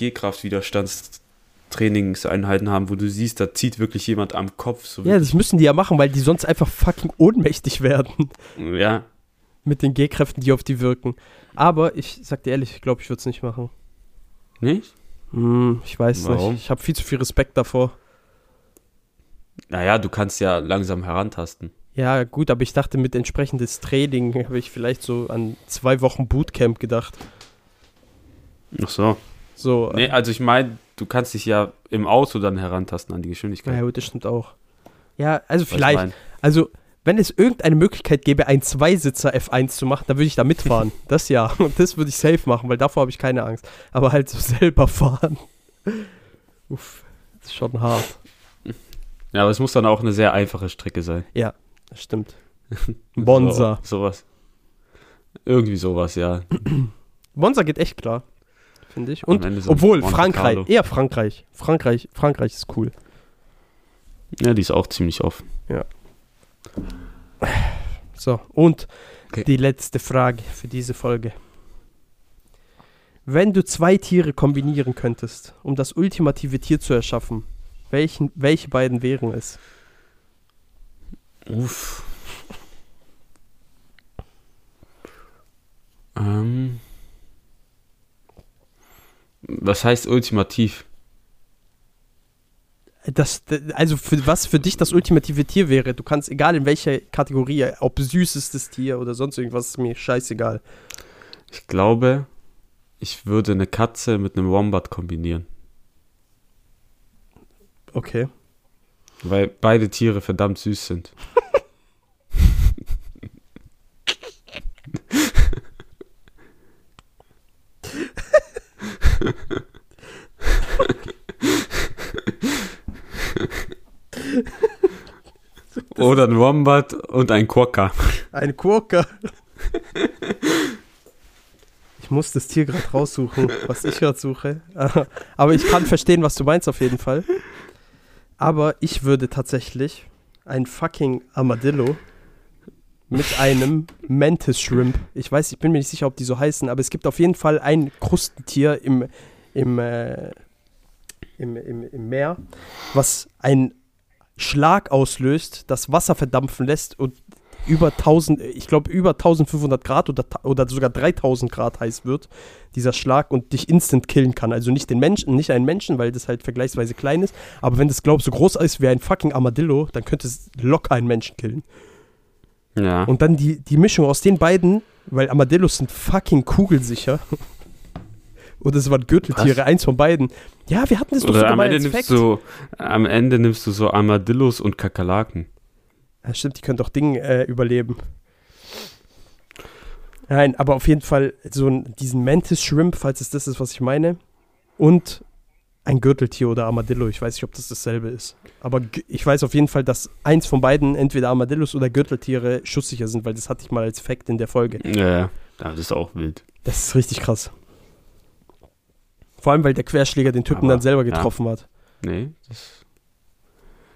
Speaker 3: G-Kraft-Widerstandstrainingseinheiten haben, wo du siehst, da zieht wirklich jemand am Kopf. So
Speaker 2: Ja, das müssen die ja machen, weil die sonst einfach fucking ohnmächtig werden
Speaker 3: ja.
Speaker 2: mit den G-Kräften, die auf die wirken. Aber ich sag dir ehrlich, ich glaube, ich würde es nicht machen.
Speaker 3: Nicht?
Speaker 2: Hm, ich weiß
Speaker 3: Warum?
Speaker 2: nicht. Ich habe viel zu viel Respekt davor.
Speaker 3: Naja, du kannst ja langsam herantasten.
Speaker 2: Ja, gut, aber ich dachte, mit entsprechendes Training habe ich vielleicht so an zwei Wochen Bootcamp gedacht.
Speaker 3: Ach so.
Speaker 2: So,
Speaker 3: Nee, also ich meine, du kannst dich ja im Auto dann herantasten an die Geschwindigkeit.
Speaker 2: ja, gut, das stimmt auch. Ja, also vielleicht. Also, wenn es irgendeine Möglichkeit gäbe, ein Zweisitzer F1 zu machen, dann würde ich da mitfahren. das ja. Und das würde ich safe machen, weil davor habe ich keine Angst. Aber halt so selber fahren. Uff, das ist schon hart.
Speaker 3: Ja, aber es muss dann auch eine sehr einfache Strecke sein.
Speaker 2: Das stimmt. Monza.
Speaker 3: So, sowas. Irgendwie sowas, ja.
Speaker 2: Monza geht echt klar, finde ich. Und obwohl
Speaker 3: Monte
Speaker 2: Frankreich,
Speaker 3: Carlo.
Speaker 2: eher Frankreich. Frankreich, Frankreich ist cool.
Speaker 3: Ja, die ist auch ziemlich offen.
Speaker 2: So, und
Speaker 3: Okay.
Speaker 2: die letzte Frage für diese Folge. Wenn du zwei Tiere kombinieren könntest, um das ultimative Tier zu erschaffen, welchen, welche beiden wären es?
Speaker 3: Uff. Ähm. Was heißt ultimativ?
Speaker 2: Das, also für, was für dich das ultimative Tier wäre, du kannst, egal in welcher Kategorie, ob süßestes Tier oder sonst irgendwas, ist mir scheißegal.
Speaker 3: Ich glaube, ich würde eine Katze mit einem Wombat kombinieren.
Speaker 2: Okay.
Speaker 3: Weil beide Tiere verdammt süß sind. Oder ein Wombat und ein Quokka.
Speaker 2: Ein Quokka. Ich muss das Tier gerade raussuchen, was ich gerade suche. Aber ich kann verstehen, was du meinst auf jeden Fall. Aber ich würde tatsächlich ein fucking Armadillo mit einem Mantis Shrimp. Ich weiß, ich bin mir nicht sicher, ob die so heißen, aber es gibt auf jeden Fall ein Krustentier im, im, äh, im, im, im Meer, was einen Schlag auslöst, das Wasser verdampfen lässt und über 1000, ich glaube über 1500 Grad oder, oder sogar 3000 Grad heiß wird, dieser Schlag und dich instant killen kann. Also nicht den Menschen, nicht einen Menschen, weil das halt vergleichsweise klein ist, aber wenn das, glaub so groß ist wie ein fucking Armadillo, dann könnte es locker einen Menschen killen.
Speaker 3: Ja.
Speaker 2: Und dann die, die Mischung aus den beiden, weil Armadillos sind fucking kugelsicher. Oder es waren Gürteltiere,
Speaker 3: Was?
Speaker 2: eins von beiden. Ja, wir hatten das doch
Speaker 3: Oder am
Speaker 2: mal
Speaker 3: Ende,
Speaker 2: als
Speaker 3: nimmst
Speaker 2: Fact.
Speaker 3: du, am Ende nimmst du so Armadillos und Kakerlaken.
Speaker 2: Ja, stimmt, die können doch Ding äh, überleben. Nein, aber auf jeden Fall so ein, diesen Mantis Shrimp, falls es das ist, was ich meine. Und ein Gürteltier oder Armadillo. Ich weiß nicht, ob das dasselbe ist. Aber ich weiß auf jeden Fall, dass eins von beiden, entweder Armadillos oder Gürteltiere, schusssicher sind, weil das hatte ich mal als Fact in der Folge.
Speaker 3: Ja, ja. Das ist auch wild.
Speaker 2: Das ist richtig krass. Vor allem, weil der Querschläger den Typen
Speaker 3: Aber,
Speaker 2: dann selber
Speaker 3: ja.
Speaker 2: getroffen hat.
Speaker 3: Nee, das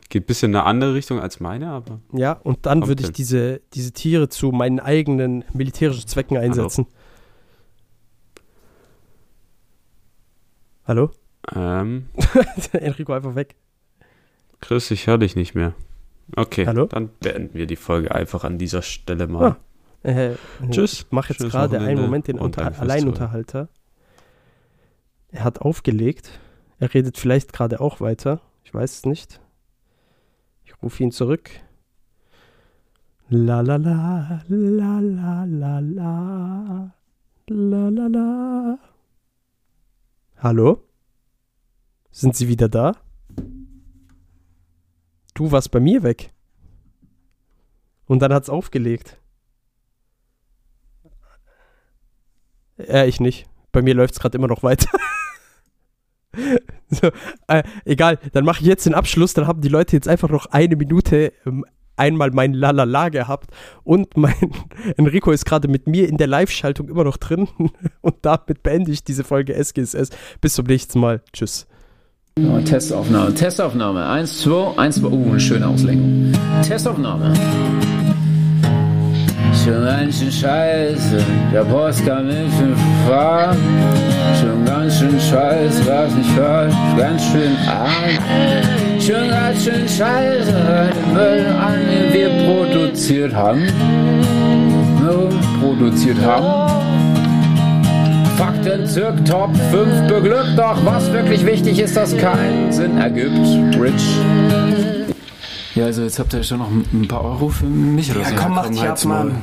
Speaker 3: geht ein bisschen in eine andere Richtung als meine, aber.
Speaker 2: Ja, und dann würde ich diese, diese Tiere zu meinen eigenen militärischen Zwecken einsetzen. Hallo?
Speaker 3: Ähm,
Speaker 2: Enrico einfach weg.
Speaker 3: Chris, ich höre dich nicht mehr. Okay,
Speaker 2: Hallo?
Speaker 3: dann beenden wir die Folge einfach an dieser Stelle mal.
Speaker 2: Ah. Äh,
Speaker 3: Tschüss.
Speaker 2: Ich mache jetzt gerade einen Moment den Unter. Alleinunterhalter. Er hat aufgelegt. Er redet vielleicht gerade auch weiter. Ich weiß es nicht. Ich rufe ihn zurück. La la la, la la la la, la la la. Hallo? Sind Sie wieder da? Du warst bei mir weg. Und dann hat's aufgelegt. Ja, ich nicht. Bei mir läuft es gerade immer noch weiter. so, äh, egal, dann mache ich jetzt den Abschluss. Dann haben die Leute jetzt einfach noch eine Minute ähm, einmal mein Lalala gehabt. Und mein Enrico ist gerade mit mir in der Live-Schaltung immer noch drin. Und damit beende ich diese Folge SGSS. Bis zum nächsten Mal. Tschüss.
Speaker 1: Oh, Testaufnahme, Testaufnahme. Eins, zwei, eins, zwei. Uh, eine schöne Auslenkung. Testaufnahme. Schon ganz schön scheiße, der Post kam mit fünf Fahren. Ganz schön scheiße, was nicht hört, ganz schön arm. Schon ganz schön scheiße, den Müll an, den wir produziert haben. No, produziert haben. Fakten zirk Top 5 beglückt, doch was wirklich wichtig ist, das keinen Sinn ergibt. Rich.
Speaker 4: Ja, also jetzt habt ihr schon noch ein paar Euro für mich oder
Speaker 5: Ja,
Speaker 4: so.
Speaker 5: komm, mach dich ab. Mann.